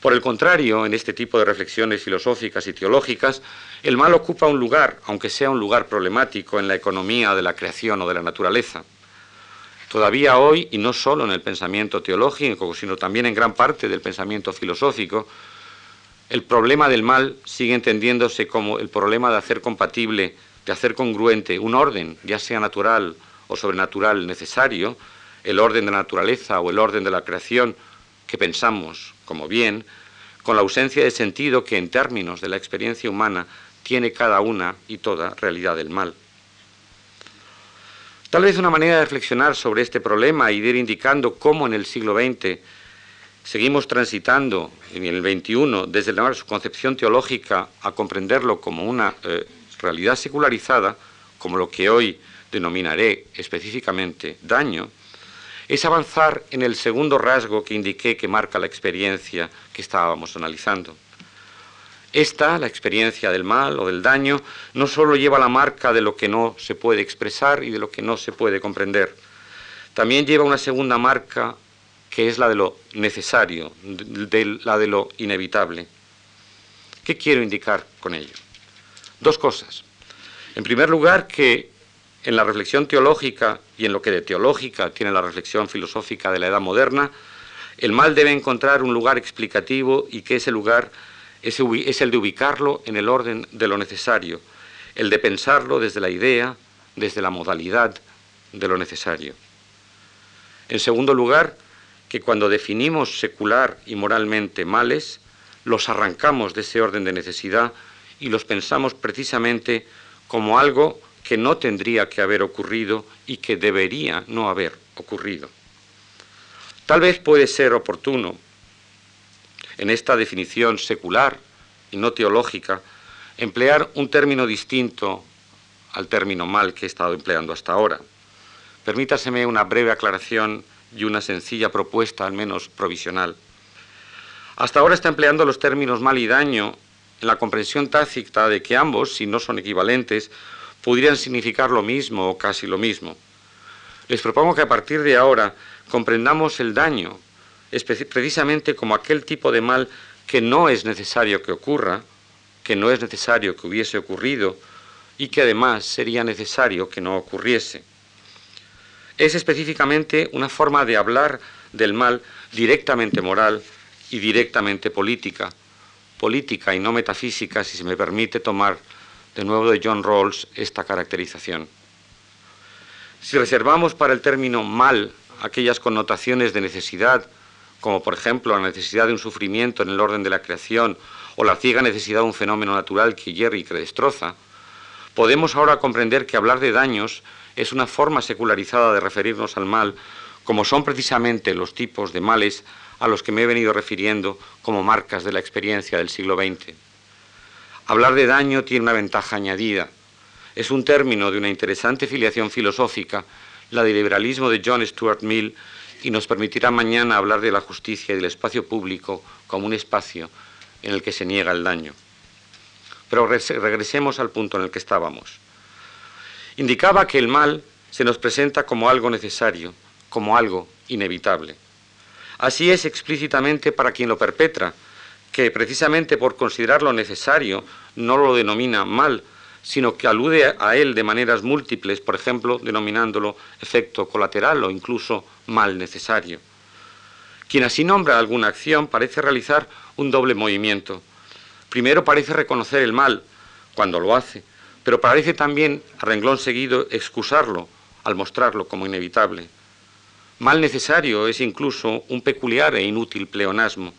B: Por el contrario, en este tipo de reflexiones filosóficas y teológicas, el mal ocupa un lugar, aunque sea un lugar problemático, en la economía de la creación o de la naturaleza. Todavía hoy, y no solo en el pensamiento teológico, sino también en gran parte del pensamiento filosófico, el problema del mal sigue entendiéndose como el problema de hacer compatible de hacer congruente un orden, ya sea natural o sobrenatural necesario, el orden de la naturaleza o el orden de la creación que pensamos como bien, con la ausencia de sentido que en términos de la experiencia humana tiene cada una y toda realidad del mal. Tal vez una manera de reflexionar sobre este problema y de ir indicando cómo en el siglo XX seguimos transitando en el XXI desde la su concepción teológica a comprenderlo como una eh, realidad secularizada, como lo que hoy denominaré específicamente daño, es avanzar en el segundo rasgo que indiqué que marca la experiencia que estábamos analizando. Esta, la experiencia del mal o del daño, no solo lleva la marca de lo que no se puede expresar y de lo que no se puede comprender, también lleva una segunda marca que es la de lo necesario, la de lo inevitable. ¿Qué quiero indicar con ello? Dos cosas. En primer lugar, que en la reflexión teológica y en lo que de teológica tiene la reflexión filosófica de la edad moderna, el mal debe encontrar un lugar explicativo y que ese lugar es, el de ubicarlo en el orden de lo necesario, el de pensarlo desde la idea, desde la modalidad de lo necesario. En segundo lugar, que cuando definimos secular y moralmente males, los arrancamos de ese orden de necesidad y los pensamos precisamente como algo que no tendría que haber ocurrido y que debería no haber ocurrido. Tal vez puede ser oportuno, en esta definición secular y no teológica, emplear un término distinto al término mal que he estado empleando hasta ahora. Permítaseme una breve aclaración y una sencilla propuesta, al menos provisional. Hasta ahora está empleando los términos mal y daño en la comprensión tácita de que ambos, si no son equivalentes, pudieran significar lo mismo o casi lo mismo. Les propongo que a partir de ahora comprendamos el daño precisamente como aquel tipo de mal que no es necesario que ocurra, que no es necesario que hubiese ocurrido y que además sería necesario que no ocurriese. Es específicamente una forma de hablar del mal directamente moral y directamente política, política y no metafísica, si se me permite tomar de nuevo de John Rawls esta caracterización. Si reservamos para el término mal aquellas connotaciones de necesidad, como por ejemplo la necesidad de un sufrimiento en el orden de la creación o la ciega necesidad de un fenómeno natural que hierre y que destroza, podemos ahora comprender que hablar de daños es una forma secularizada de referirnos al mal, como son precisamente los tipos de males a los que me he venido refiriendo como marcas de la experiencia del siglo XX. Hablar de daño tiene una ventaja añadida. Es un término de una interesante filiación filosófica, la del liberalismo de John Stuart Mill, y nos permitirá mañana hablar de la justicia y del espacio público como un espacio en el que se niega el daño. Pero regresemos al punto en el que estábamos. Indicaba que el mal se nos presenta como algo necesario, como algo inevitable. Así es explícitamente para quien lo perpetra, que precisamente por considerarlo necesario no lo denomina mal, sino que alude a él de maneras múltiples, por ejemplo, denominándolo efecto colateral o incluso mal necesario. Quien así nombra alguna acción parece realizar un doble movimiento. Primero parece reconocer el mal cuando lo hace, pero parece también, a renglón seguido, excusarlo al mostrarlo como inevitable. Mal necesario es incluso un peculiar e inútil pleonasmo,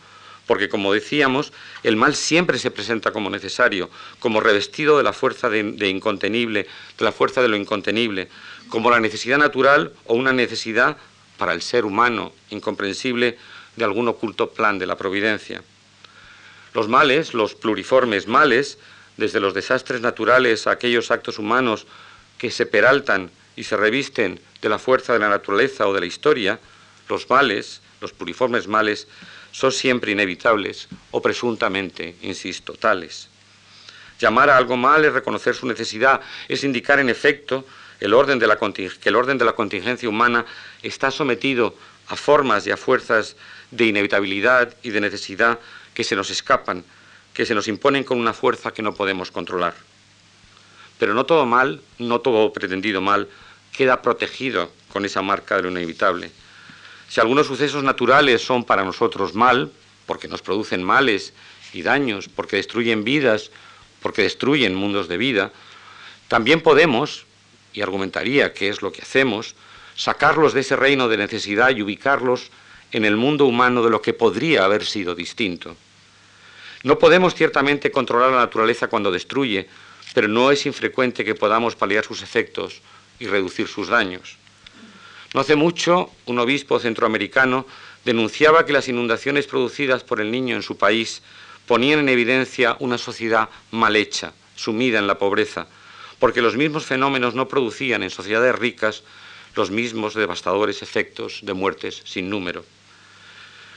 B: porque como decíamos, el mal siempre se presenta como necesario, como revestido de la fuerza de, incontenible, de la fuerza de lo incontenible, como la necesidad natural o una necesidad para el ser humano incomprensible de algún oculto plan de la providencia. Los males, los pluriformes males, desde los desastres naturales a aquellos actos humanos que se peraltan y se revisten de la fuerza de la naturaleza o de la historia, los males, los pluriformes males, son siempre inevitables o presuntamente, insisto, tales. Llamar a algo mal es reconocer su necesidad, es indicar en efecto el orden de la que el orden de la contingencia humana está sometido a formas y a fuerzas de inevitabilidad y de necesidad que se nos escapan, que se nos imponen con una fuerza que no podemos controlar. Pero no todo mal, no todo pretendido mal, queda protegido con esa marca de lo inevitable. Si algunos sucesos naturales son para nosotros mal, porque nos producen males y daños, porque destruyen vidas, porque destruyen mundos de vida, también podemos, y argumentaría que es lo que hacemos, sacarlos de ese reino de necesidad y ubicarlos en el mundo humano de lo que podría haber sido distinto. No podemos ciertamente controlar la naturaleza cuando destruye, pero no es infrecuente que podamos paliar sus efectos y reducir sus daños. No hace mucho, un obispo centroamericano denunciaba que las inundaciones producidas por el niño en su país ponían en evidencia una sociedad mal hecha, sumida en la pobreza, porque los mismos fenómenos no producían en sociedades ricas los mismos devastadores efectos de muertes sin número.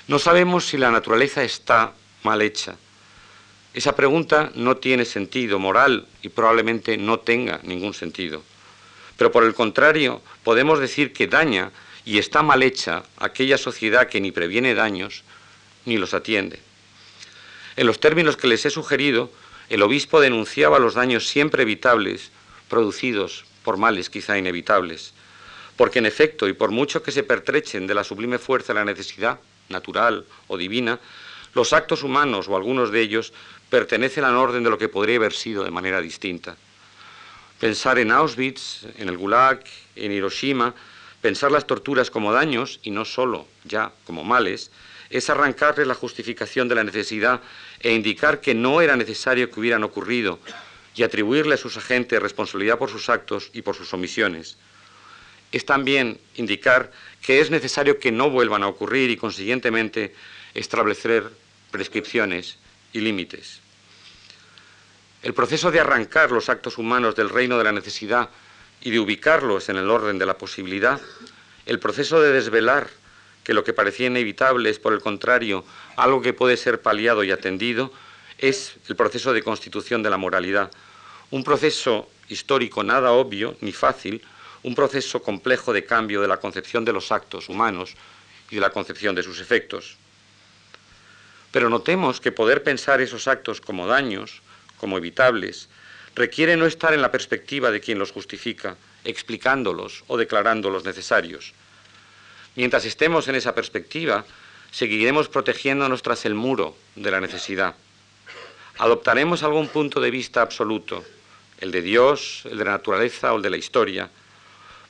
B: No sabemos si la naturaleza está mal hecha. Esa pregunta no tiene sentido moral y probablemente no tenga ningún sentido. Pero por el contrario, podemos decir que daña y está mal hecha aquella sociedad que ni previene daños ni los atiende. En los términos que les he sugerido, el obispo denunciaba los daños siempre evitables producidos por males quizá inevitables, porque en efecto, y por mucho que se pertrechen de la sublime fuerza de la necesidad, natural o divina, los actos humanos o algunos de ellos pertenecen al orden de lo que podría haber sido de manera distinta. Pensar en Auschwitz, en el Gulag, en Hiroshima, pensar las torturas como daños y no solo ya como males, es arrancarles la justificación de la necesidad e indicar que no era necesario que hubieran ocurrido y atribuirle a sus agentes responsabilidad por sus actos y por sus omisiones. Es también indicar que es necesario que no vuelvan a ocurrir y consiguientemente establecer prescripciones y límites. El proceso de arrancar los actos humanos del reino de la necesidad y de ubicarlos en el orden de la posibilidad, el proceso de desvelar que lo que parecía inevitable es, por el contrario, algo que puede ser paliado y atendido, es el proceso de constitución de la moralidad. Un proceso histórico nada obvio ni fácil, un proceso complejo de cambio de la concepción de los actos humanos y de la concepción de sus efectos. Pero notemos que poder pensar esos actos como daños, como evitables, requiere no estar en la perspectiva de quien los justifica, explicándolos o declarándolos necesarios. Mientras estemos en esa perspectiva, seguiremos protegiéndonos tras el muro de la necesidad. Adoptaremos algún punto de vista absoluto, el de Dios, el de la naturaleza o el de la historia,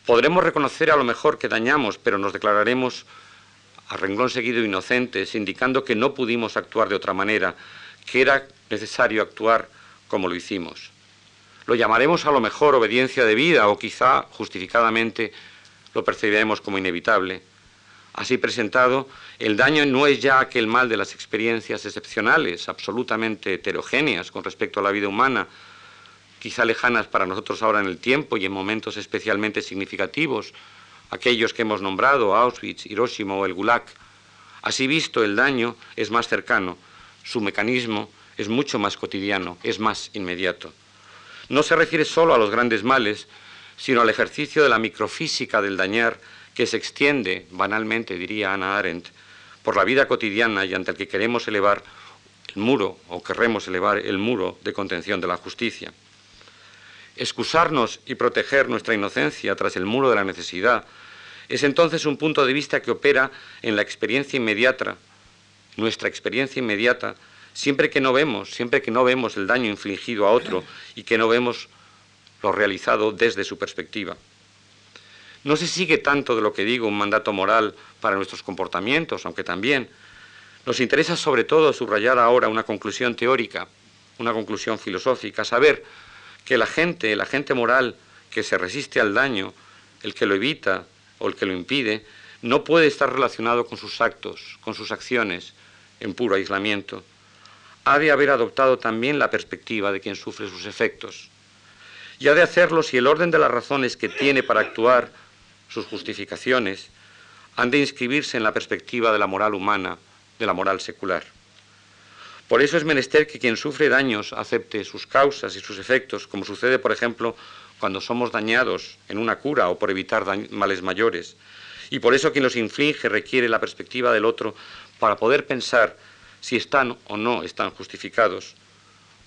B: Podremos reconocer a lo mejor que dañamos, pero nos declararemos a renglón seguido inocentes, indicando que no pudimos actuar de otra manera, que era necesario actuar como lo hicimos. Lo llamaremos a lo mejor obediencia de vida o quizá justificadamente lo percibiremos como inevitable. Así presentado, el daño no es ya aquel mal de las experiencias excepcionales, absolutamente heterogéneas con respecto a la vida humana, quizá lejanas para nosotros ahora en el tiempo y en momentos especialmente significativos, aquellos que hemos nombrado, Auschwitz, Hiroshima o el Gulag. Así visto, el daño es más cercano, su mecanismo es mucho más cotidiano, es más inmediato. No se refiere solo a los grandes males, sino al ejercicio de la microfísica del dañar que se extiende, banalmente diría Ana Arendt, por la vida cotidiana y ante el que queremos elevar el muro o querremos elevar el muro de contención de la justicia. Excusarnos y proteger nuestra inocencia tras el muro de la necesidad es entonces un punto de vista que opera en la experiencia inmediata, nuestra experiencia inmediata, siempre que no vemos, siempre que no vemos el daño infligido a otro y que no vemos lo realizado desde su perspectiva. No se sigue tanto de lo que digo un mandato moral para nuestros comportamientos, aunque también nos interesa sobre todo subrayar ahora una conclusión teórica, una conclusión filosófica, saber que la gente, la gente moral que se resiste al daño, el que lo evita, o el que lo impide, no puede estar relacionado con sus actos, con sus acciones, en puro aislamiento. Ha de haber adoptado también la perspectiva de quien sufre sus efectos. Y ha de hacerlo si el orden de las razones que tiene para actuar, sus justificaciones, han de inscribirse en la perspectiva de la moral humana, de la moral secular. Por eso es menester que quien sufre daños acepte sus causas y sus efectos, como sucede, por ejemplo, cuando somos dañados en una cura o por evitar males mayores. Y por eso quien los inflige requiere la perspectiva del otro para poder pensar si están o no están justificados.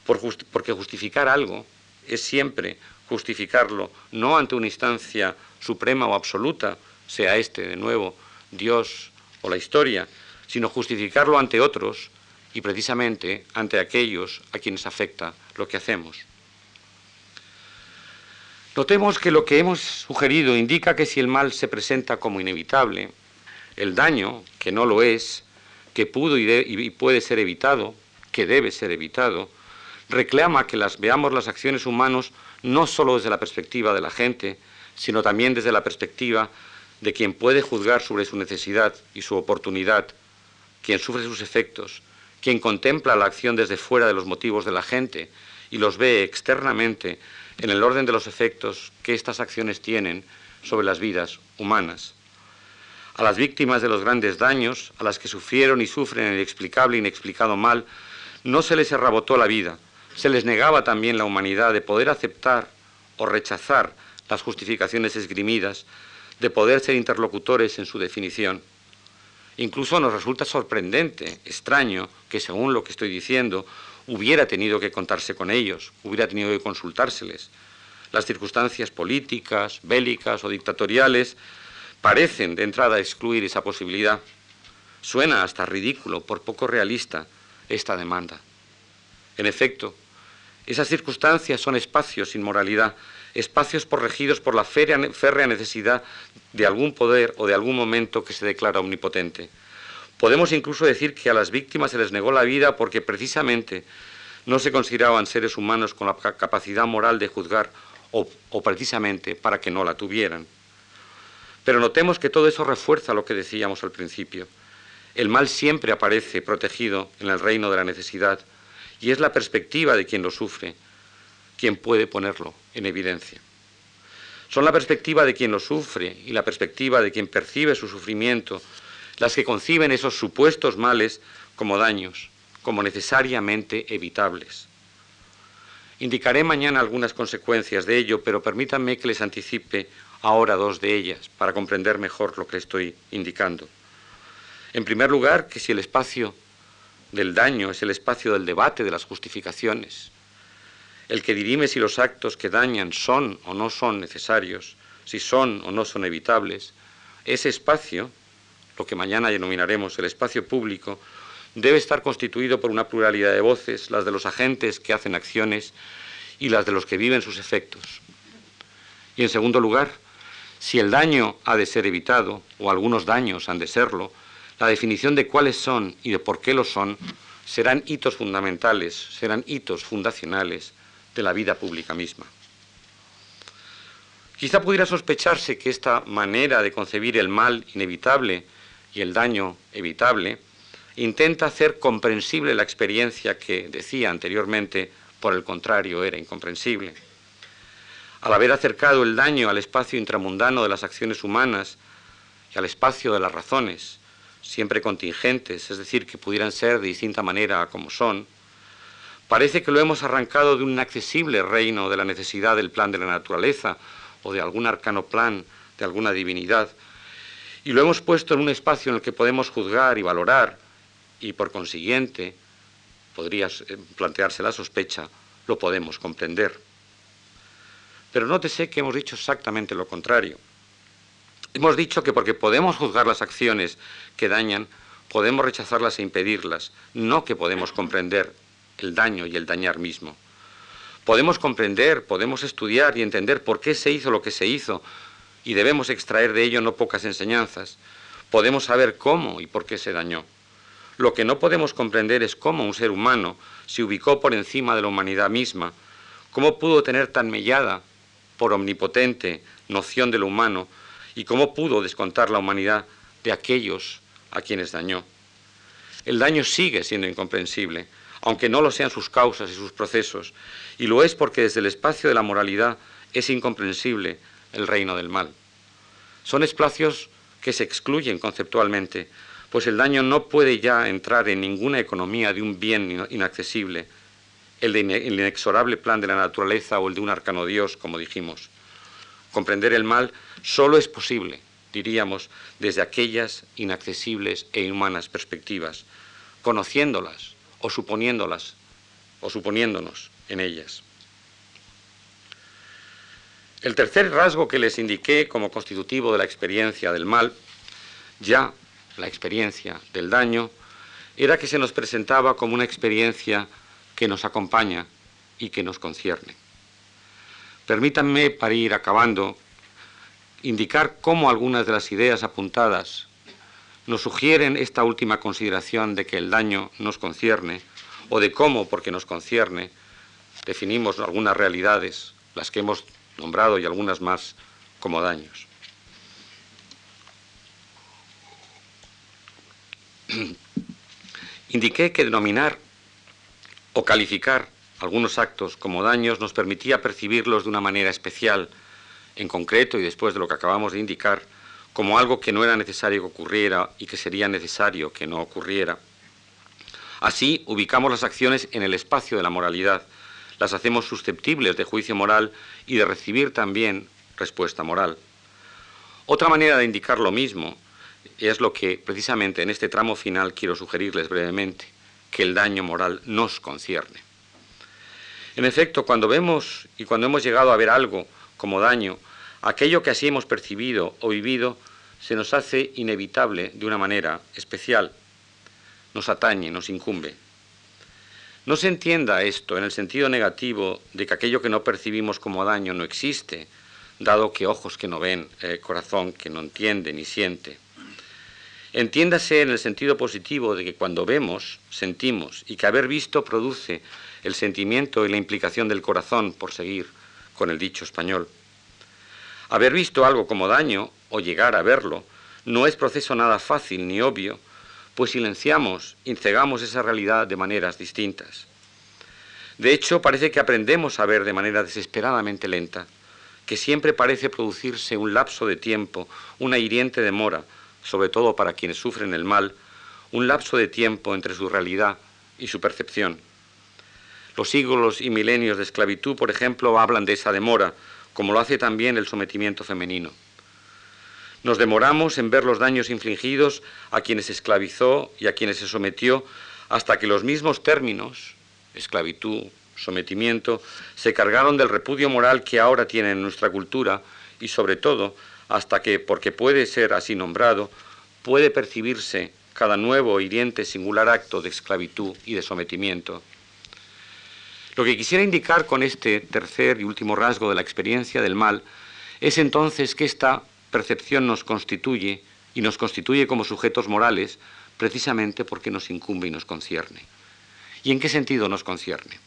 B: porque justificar algo es siempre justificarlo no ante una instancia suprema o absoluta, sea este de nuevo Dios o la historia, sino justificarlo ante otros y precisamente ante aquellos a quienes afecta lo que hacemos. Notemos que lo que hemos sugerido indica que si el mal se presenta como inevitable, el daño, que no lo es, que pudo y, puede ser evitado, que debe ser evitado, reclama que las veamos las acciones humanas no solo desde la perspectiva de la gente, sino también desde la perspectiva de quien puede juzgar sobre su necesidad y su oportunidad, quien sufre sus efectos, quien contempla la acción desde fuera de los motivos de la gente y los ve externamente en el orden de los efectos que estas acciones tienen sobre las vidas humanas. A las víctimas de los grandes daños, a las que sufrieron y sufren el inexplicable e inexplicado mal, no se les arrabotó la vida, se les negaba también la humanidad de poder aceptar o rechazar las justificaciones esgrimidas, de poder ser interlocutores en su definición. Incluso nos resulta sorprendente, extraño, que según lo que estoy diciendo, hubiera tenido que contarse con ellos, hubiera tenido que consultárseles. Las circunstancias políticas, bélicas o dictatoriales parecen de entrada excluir esa posibilidad. Suena hasta ridículo, por poco realista, esta demanda. En efecto, esas circunstancias son espacios sin moralidad, espacios regidos por la férrea necesidad de algún poder o de algún momento que se declara omnipotente. Podemos incluso decir que a las víctimas se les negó la vida porque precisamente no se consideraban seres humanos con la capacidad moral de juzgar o, precisamente para que no la tuvieran. Pero notemos que todo eso refuerza lo que decíamos al principio. El mal siempre aparece protegido en el reino de la necesidad y es la perspectiva de quien lo sufre quien puede ponerlo en evidencia. Son la perspectiva de quien lo sufre y la perspectiva de quien percibe su sufrimiento las que conciben esos supuestos males como daños, como necesariamente evitables. Indicaré mañana algunas consecuencias de ello, pero permítanme que les anticipe ahora dos de ellas para comprender mejor lo que estoy indicando. En primer lugar, que si el espacio del daño es el espacio del debate, de las justificaciones, el que dirime si los actos que dañan son o no son necesarios, si son o no son evitables, ese espacio lo que mañana denominaremos el espacio público, debe estar constituido por una pluralidad de voces, las de los agentes que hacen acciones y las de los que viven sus efectos. Y en segundo lugar, Si el daño ha de ser evitado, o algunos daños han de serlo, la definición de cuáles son y de por qué lo son serán hitos fundamentales, serán hitos fundacionales de la vida pública misma. Quizá pudiera sospecharse que esta manera de concebir el mal inevitable y el daño evitable intenta hacer comprensible la experiencia que, decía anteriormente, por el contrario, era incomprensible. Al haber acercado el daño al espacio intramundano de las acciones humanas y al espacio de las razones, siempre contingentes, es decir, que pudieran ser de distinta manera como son, parece que lo hemos arrancado de un inaccesible reino de la necesidad del plan de la naturaleza o de algún arcano plan de alguna divinidad, y lo hemos puesto en un espacio en el que podemos juzgar y valorar, y por consiguiente, podría eh, plantearse la sospecha, lo podemos comprender. Pero nótese que hemos dicho exactamente lo contrario. Hemos dicho que porque podemos juzgar las acciones que dañan, podemos rechazarlas e impedirlas, no que podemos comprender el daño y el dañar mismo. Podemos comprender, podemos estudiar y entender por qué se hizo lo que se hizo y debemos extraer de ello no pocas enseñanzas. Podemos saber cómo y por qué se dañó. Lo que no podemos comprender es cómo un ser humano se ubicó por encima de la humanidad misma, cómo pudo tener tan mellada por omnipotente noción de lo humano, y cómo pudo descontar la humanidad de aquellos a quienes dañó. El daño sigue siendo incomprensible, aunque no lo sean sus causas y sus procesos, y lo es porque desde el espacio de la moralidad es incomprensible el reino del mal. Son espacios que se excluyen conceptualmente, pues el daño no puede ya entrar en ninguna economía de un bien inaccesible, el, inexorable plan de la naturaleza o el de un arcano Dios, como dijimos. Comprender el mal solo es posible, diríamos, desde aquellas inaccesibles e inhumanas perspectivas, conociéndolas o suponiéndolas o suponiéndonos en ellas. El tercer rasgo que les indiqué como constitutivo de la experiencia del mal, ya la experiencia del daño, era que se nos presentaba como una experiencia que nos acompaña y que nos concierne. Permítanme, para ir acabando, indicar cómo algunas de las ideas apuntadas nos sugieren esta última consideración de que el daño nos concierne, o de cómo, porque nos concierne, definimos algunas realidades, las que hemos nombrado y algunas más, como daños. Indiqué que denominar o calificar algunos actos como daños nos permitía percibirlos de una manera especial, en concreto y después de lo que acabamos de indicar, como algo que no era necesario que ocurriera y que sería necesario que no ocurriera. Así ubicamos las acciones en el espacio de la moralidad, las hacemos susceptibles de juicio moral y de recibir también respuesta moral. Otra manera de indicar lo mismo es lo que precisamente en este tramo final quiero sugerirles brevemente, que el daño moral nos concierne. En efecto, cuando vemos y cuando hemos llegado a ver algo como daño, aquello que así hemos percibido o vivido se nos hace inevitable de una manera especial, nos atañe, nos incumbe. No se entienda esto en el sentido negativo de que aquello que no percibimos como daño no existe, dado que ojos que no ven, eh, corazón que no entiende ni siente. Entiéndase en el sentido positivo de que cuando vemos, sentimos y que haber visto produce el sentimiento y la implicación del corazón, por seguir con el dicho español. Haber visto algo como daño o llegar a verlo no es proceso nada fácil ni obvio, pues silenciamos y cegamos esa realidad de maneras distintas. De hecho, parece que aprendemos a ver de manera desesperadamente lenta, que siempre parece producirse un lapso de tiempo, una hiriente demora, sobre todo para quienes sufren el mal, un lapso de tiempo entre su realidad y su percepción. Los siglos y milenios de esclavitud, por ejemplo, hablan de esa demora, como lo hace también el sometimiento femenino. Nos demoramos en ver los daños infligidos a quienes esclavizó y a quienes se sometió hasta que los mismos términos, esclavitud, sometimiento, se cargaron del repudio moral que ahora tiene en nuestra cultura y sobre todo hasta que, porque puede ser así nombrado, puede percibirse cada nuevo hiriente singular acto de esclavitud y de sometimiento lo que quisiera indicar con este tercer y último rasgo de la experiencia del mal es entonces que esta percepción nos constituye y nos constituye como sujetos morales precisamente porque nos incumbe y nos concierne. ¿Y en qué sentido nos concierne?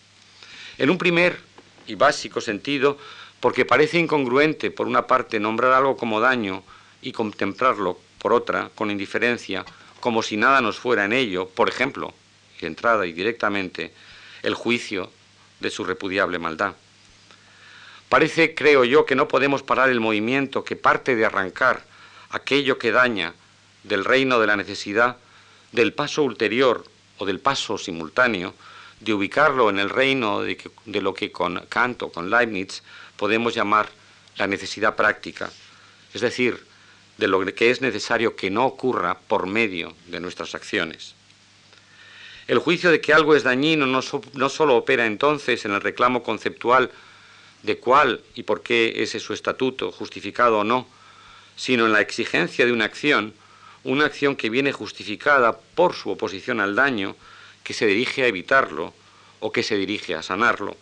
B: En un primer y básico sentido, porque parece incongruente, por una parte, nombrar algo como daño y contemplarlo, por otra, con indiferencia, como si nada nos fuera en ello, por ejemplo, y entrada y directamente, el juicio de su repudiable maldad. Parece, creo yo, que no podemos parar el movimiento que parte de arrancar aquello que daña del reino de la necesidad, del paso ulterior o del paso simultáneo, de ubicarlo en el reino de, lo que con Kant o con Leibniz podemos llamar la necesidad práctica, es decir, de lo que es necesario que no ocurra por medio de nuestras acciones. El juicio de que algo es dañino no, no solo opera entonces en el reclamo conceptual de cuál y por qué ese es su estatuto, justificado o no, sino en la exigencia de una acción, una acción que viene justificada por su oposición al daño, que se dirige a evitarlo o que se dirige a sanarlo.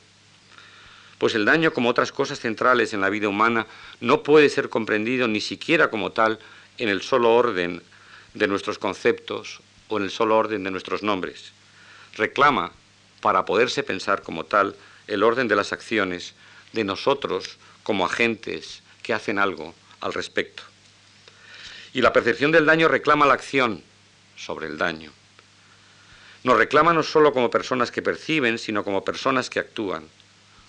B: Pues el daño, como otras cosas centrales en la vida humana, no puede ser comprendido ni siquiera como tal en el solo orden de nuestros conceptos o en el solo orden de nuestros nombres. Reclama, para poderse pensar como tal, el orden de las acciones de nosotros como agentes que hacen algo al respecto. Y la percepción del daño reclama la acción sobre el daño. Nos reclama no solo como personas que perciben, sino como personas que actúan.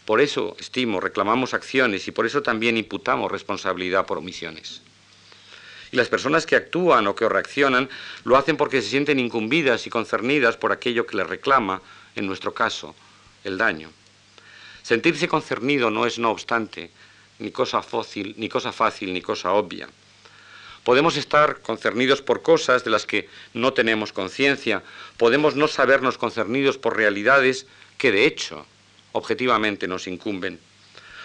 B: Por eso, estimo, reclamamos acciones y por eso también imputamos responsabilidad por omisiones. Y las personas que actúan o que reaccionan lo hacen porque se sienten incumbidas y concernidas por aquello que les reclama, en nuestro caso, el daño. Sentirse concernido no es, no obstante, ni cosa fácil, ni cosa fácil, ni cosa obvia. Podemos estar concernidos por cosas de las que no tenemos conciencia, podemos no sabernos concernidos por realidades que de hecho objetivamente nos incumben.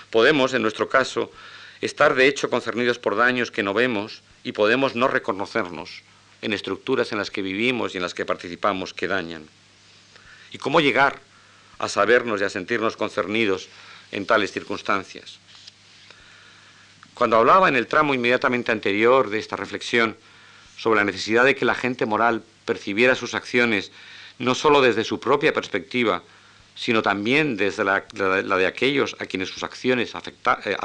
B: Podemos, en nuestro caso, estar de hecho concernidos por daños que no vemos y podemos no reconocernos en estructuras en las que vivimos y en las que participamos que dañan. ¿Y cómo llegar a sabernos y a sentirnos concernidos en tales circunstancias. Cuando hablaba en el tramo inmediatamente anterior de esta reflexión sobre la necesidad de que la gente moral percibiera sus acciones no sólo desde su propia perspectiva, sino también desde la, de aquellos a quienes sus acciones eh,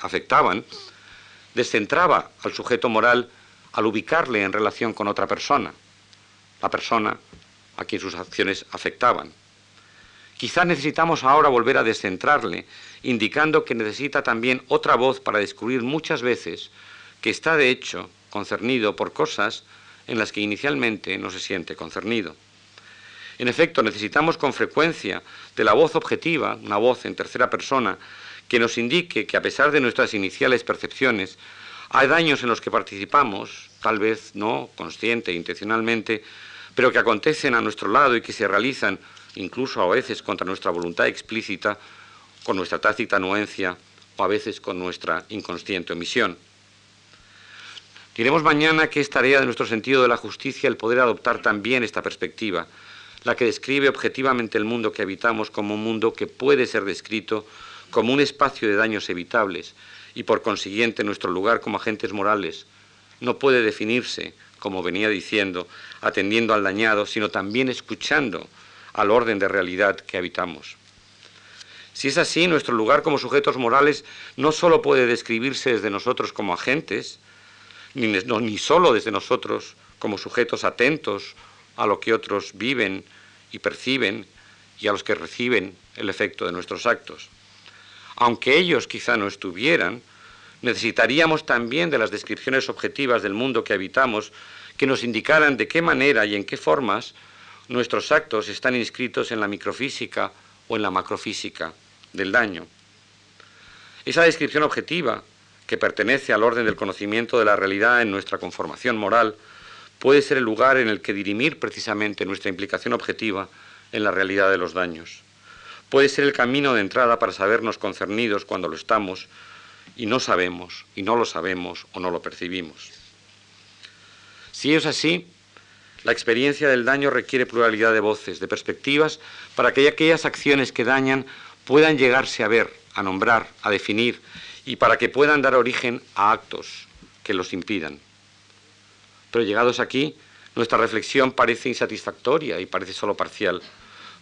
B: afectaban, descentraba al sujeto moral al ubicarle en relación con otra persona, la persona a quien sus acciones afectaban. Quizá necesitamos ahora volver a descentrarle, indicando que necesita también otra voz para descubrir muchas veces que está de hecho concernido por cosas en las que inicialmente no se siente concernido. En efecto, necesitamos con frecuencia de la voz objetiva, una voz en tercera persona, que nos indique que a pesar de nuestras iniciales percepciones, hay daños en los que participamos, tal vez no consciente e intencionalmente, pero que acontecen a nuestro lado y que se realizan incluso a veces contra nuestra voluntad explícita, con nuestra tácita anuencia o a veces con nuestra inconsciente omisión. Diremos mañana que es tarea de nuestro sentido de la justicia el poder adoptar también esta perspectiva, la que describe objetivamente el mundo que habitamos como un mundo que puede ser descrito como un espacio de daños evitables y por consiguiente nuestro lugar como agentes morales no puede definirse, como venía diciendo, atendiendo al dañado, sino también escuchando al orden de realidad que habitamos. Si es así, nuestro lugar como sujetos morales no solo puede describirse desde nosotros como agentes, ni, ni solo desde nosotros como sujetos atentos a lo que otros viven y perciben y a los que reciben el efecto de nuestros actos. Aunque ellos quizá no estuvieran, necesitaríamos también de las descripciones objetivas del mundo que habitamos que nos indicaran de qué manera y en qué formas nuestros actos están inscritos en la microfísica o en la macrofísica del daño. Esa descripción objetiva, que pertenece al orden del conocimiento de la realidad en nuestra conformación moral, puede ser el lugar en el que dirimir precisamente nuestra implicación objetiva en la realidad de los daños. Puede ser el camino de entrada para sabernos concernidos cuando lo estamos y no sabemos, y no lo sabemos o no lo percibimos. Si es así, la experiencia del daño requiere pluralidad de voces, de perspectivas, para que aquellas acciones que dañan puedan llegarse a ver, a nombrar, a definir, y para que puedan dar origen a actos que los impidan. Pero llegados aquí, nuestra reflexión parece insatisfactoria y parece solo parcial.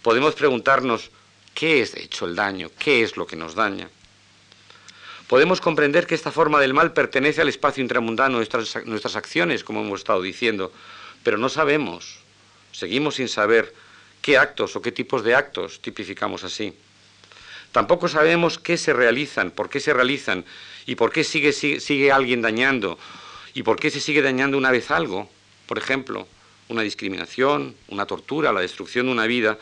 B: Podemos preguntarnos, ¿qué es de hecho el daño? ¿Qué es lo que nos daña? Podemos comprender que esta forma del mal pertenece al espacio intramundano de nuestras, nuestras acciones, como hemos estado diciendo, pero no sabemos, seguimos sin saber qué actos o qué tipos de actos tipificamos así. Tampoco sabemos qué se realizan, por qué se realizan y por qué sigue alguien dañando y por qué se sigue dañando una vez algo. Por ejemplo, una discriminación, una tortura, la destrucción de una vida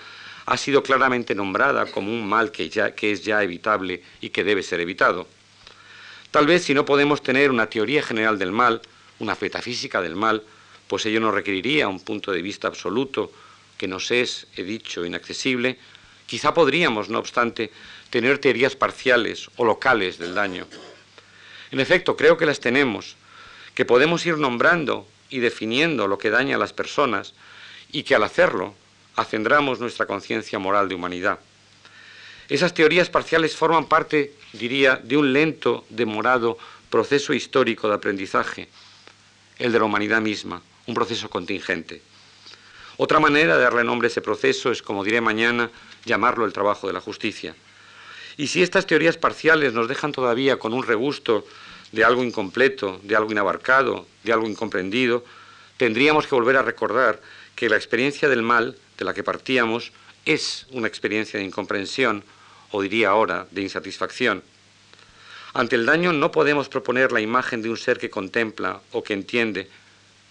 B: ha sido claramente nombrada como un mal que, ya, que es ya evitable y que debe ser evitado. Tal vez si no podemos tener una teoría general del mal, una metafísica del mal, pues ello nos requeriría un punto de vista absoluto que nos es, he dicho, inaccesible, quizá podríamos, no obstante, tener teorías parciales o locales del daño. En efecto, creo que las tenemos, que podemos ir nombrando y definiendo lo que daña a las personas y que al hacerlo acendramos nuestra conciencia moral de humanidad. Esas teorías parciales forman parte, diría, de un lento, demorado proceso histórico de aprendizaje, el de la humanidad misma, un proceso contingente. Otra manera de darle nombre a ese proceso es, como diré mañana, llamarlo el trabajo de la justicia. Y si estas teorías parciales nos dejan todavía con un regusto de algo incompleto, de algo inabarcado, de algo incomprendido, tendríamos que volver a recordar que la experiencia del mal de la que partíamos es una experiencia de incomprensión, o diría ahora, de insatisfacción. Ante el daño no podemos proponer la imagen de un ser que contempla o que entiende,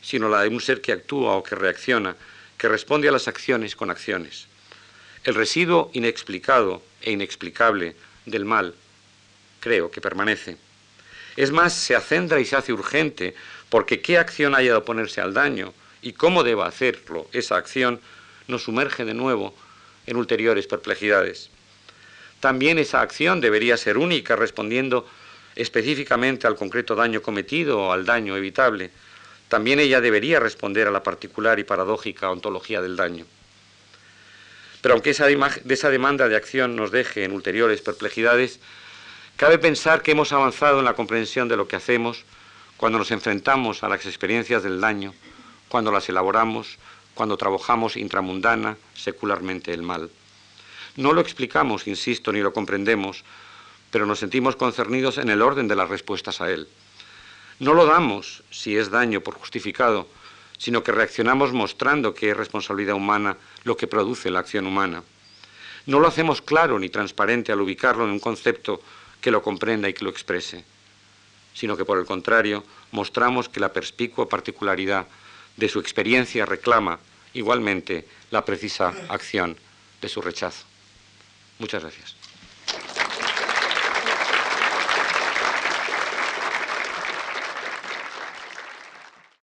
B: sino la de un ser que actúa o que reacciona, que responde a las acciones con acciones. El residuo inexplicado e inexplicable del mal creo que permanece. Es más, se acendra y se hace urgente, porque qué acción haya de oponerse al daño y cómo deba hacerlo esa acción nos sumerge de nuevo en ulteriores perplejidades. También esa acción debería ser única, respondiendo específicamente al concreto daño cometido o al daño evitable. También ella debería responder a la particular y paradójica ontología del daño. Pero aunque esa, de esa demanda de acción nos deje en ulteriores perplejidades, cabe pensar que hemos avanzado en la comprensión de lo que hacemos cuando nos enfrentamos a las experiencias del daño, cuando las elaboramos, cuando trabajamos intramundana, secularmente el mal. No lo explicamos, insisto, ni lo comprendemos, pero nos sentimos concernidos en el orden de las respuestas a él. No lo damos si es daño por justificado, sino que reaccionamos mostrando que es responsabilidad humana lo que produce la acción humana. No lo hacemos claro ni transparente al ubicarlo en un concepto que lo comprenda y que lo exprese, sino que por el contrario mostramos que la perspicua particularidad de su experiencia reclama igualmente la precisa acción de su rechazo. Muchas gracias.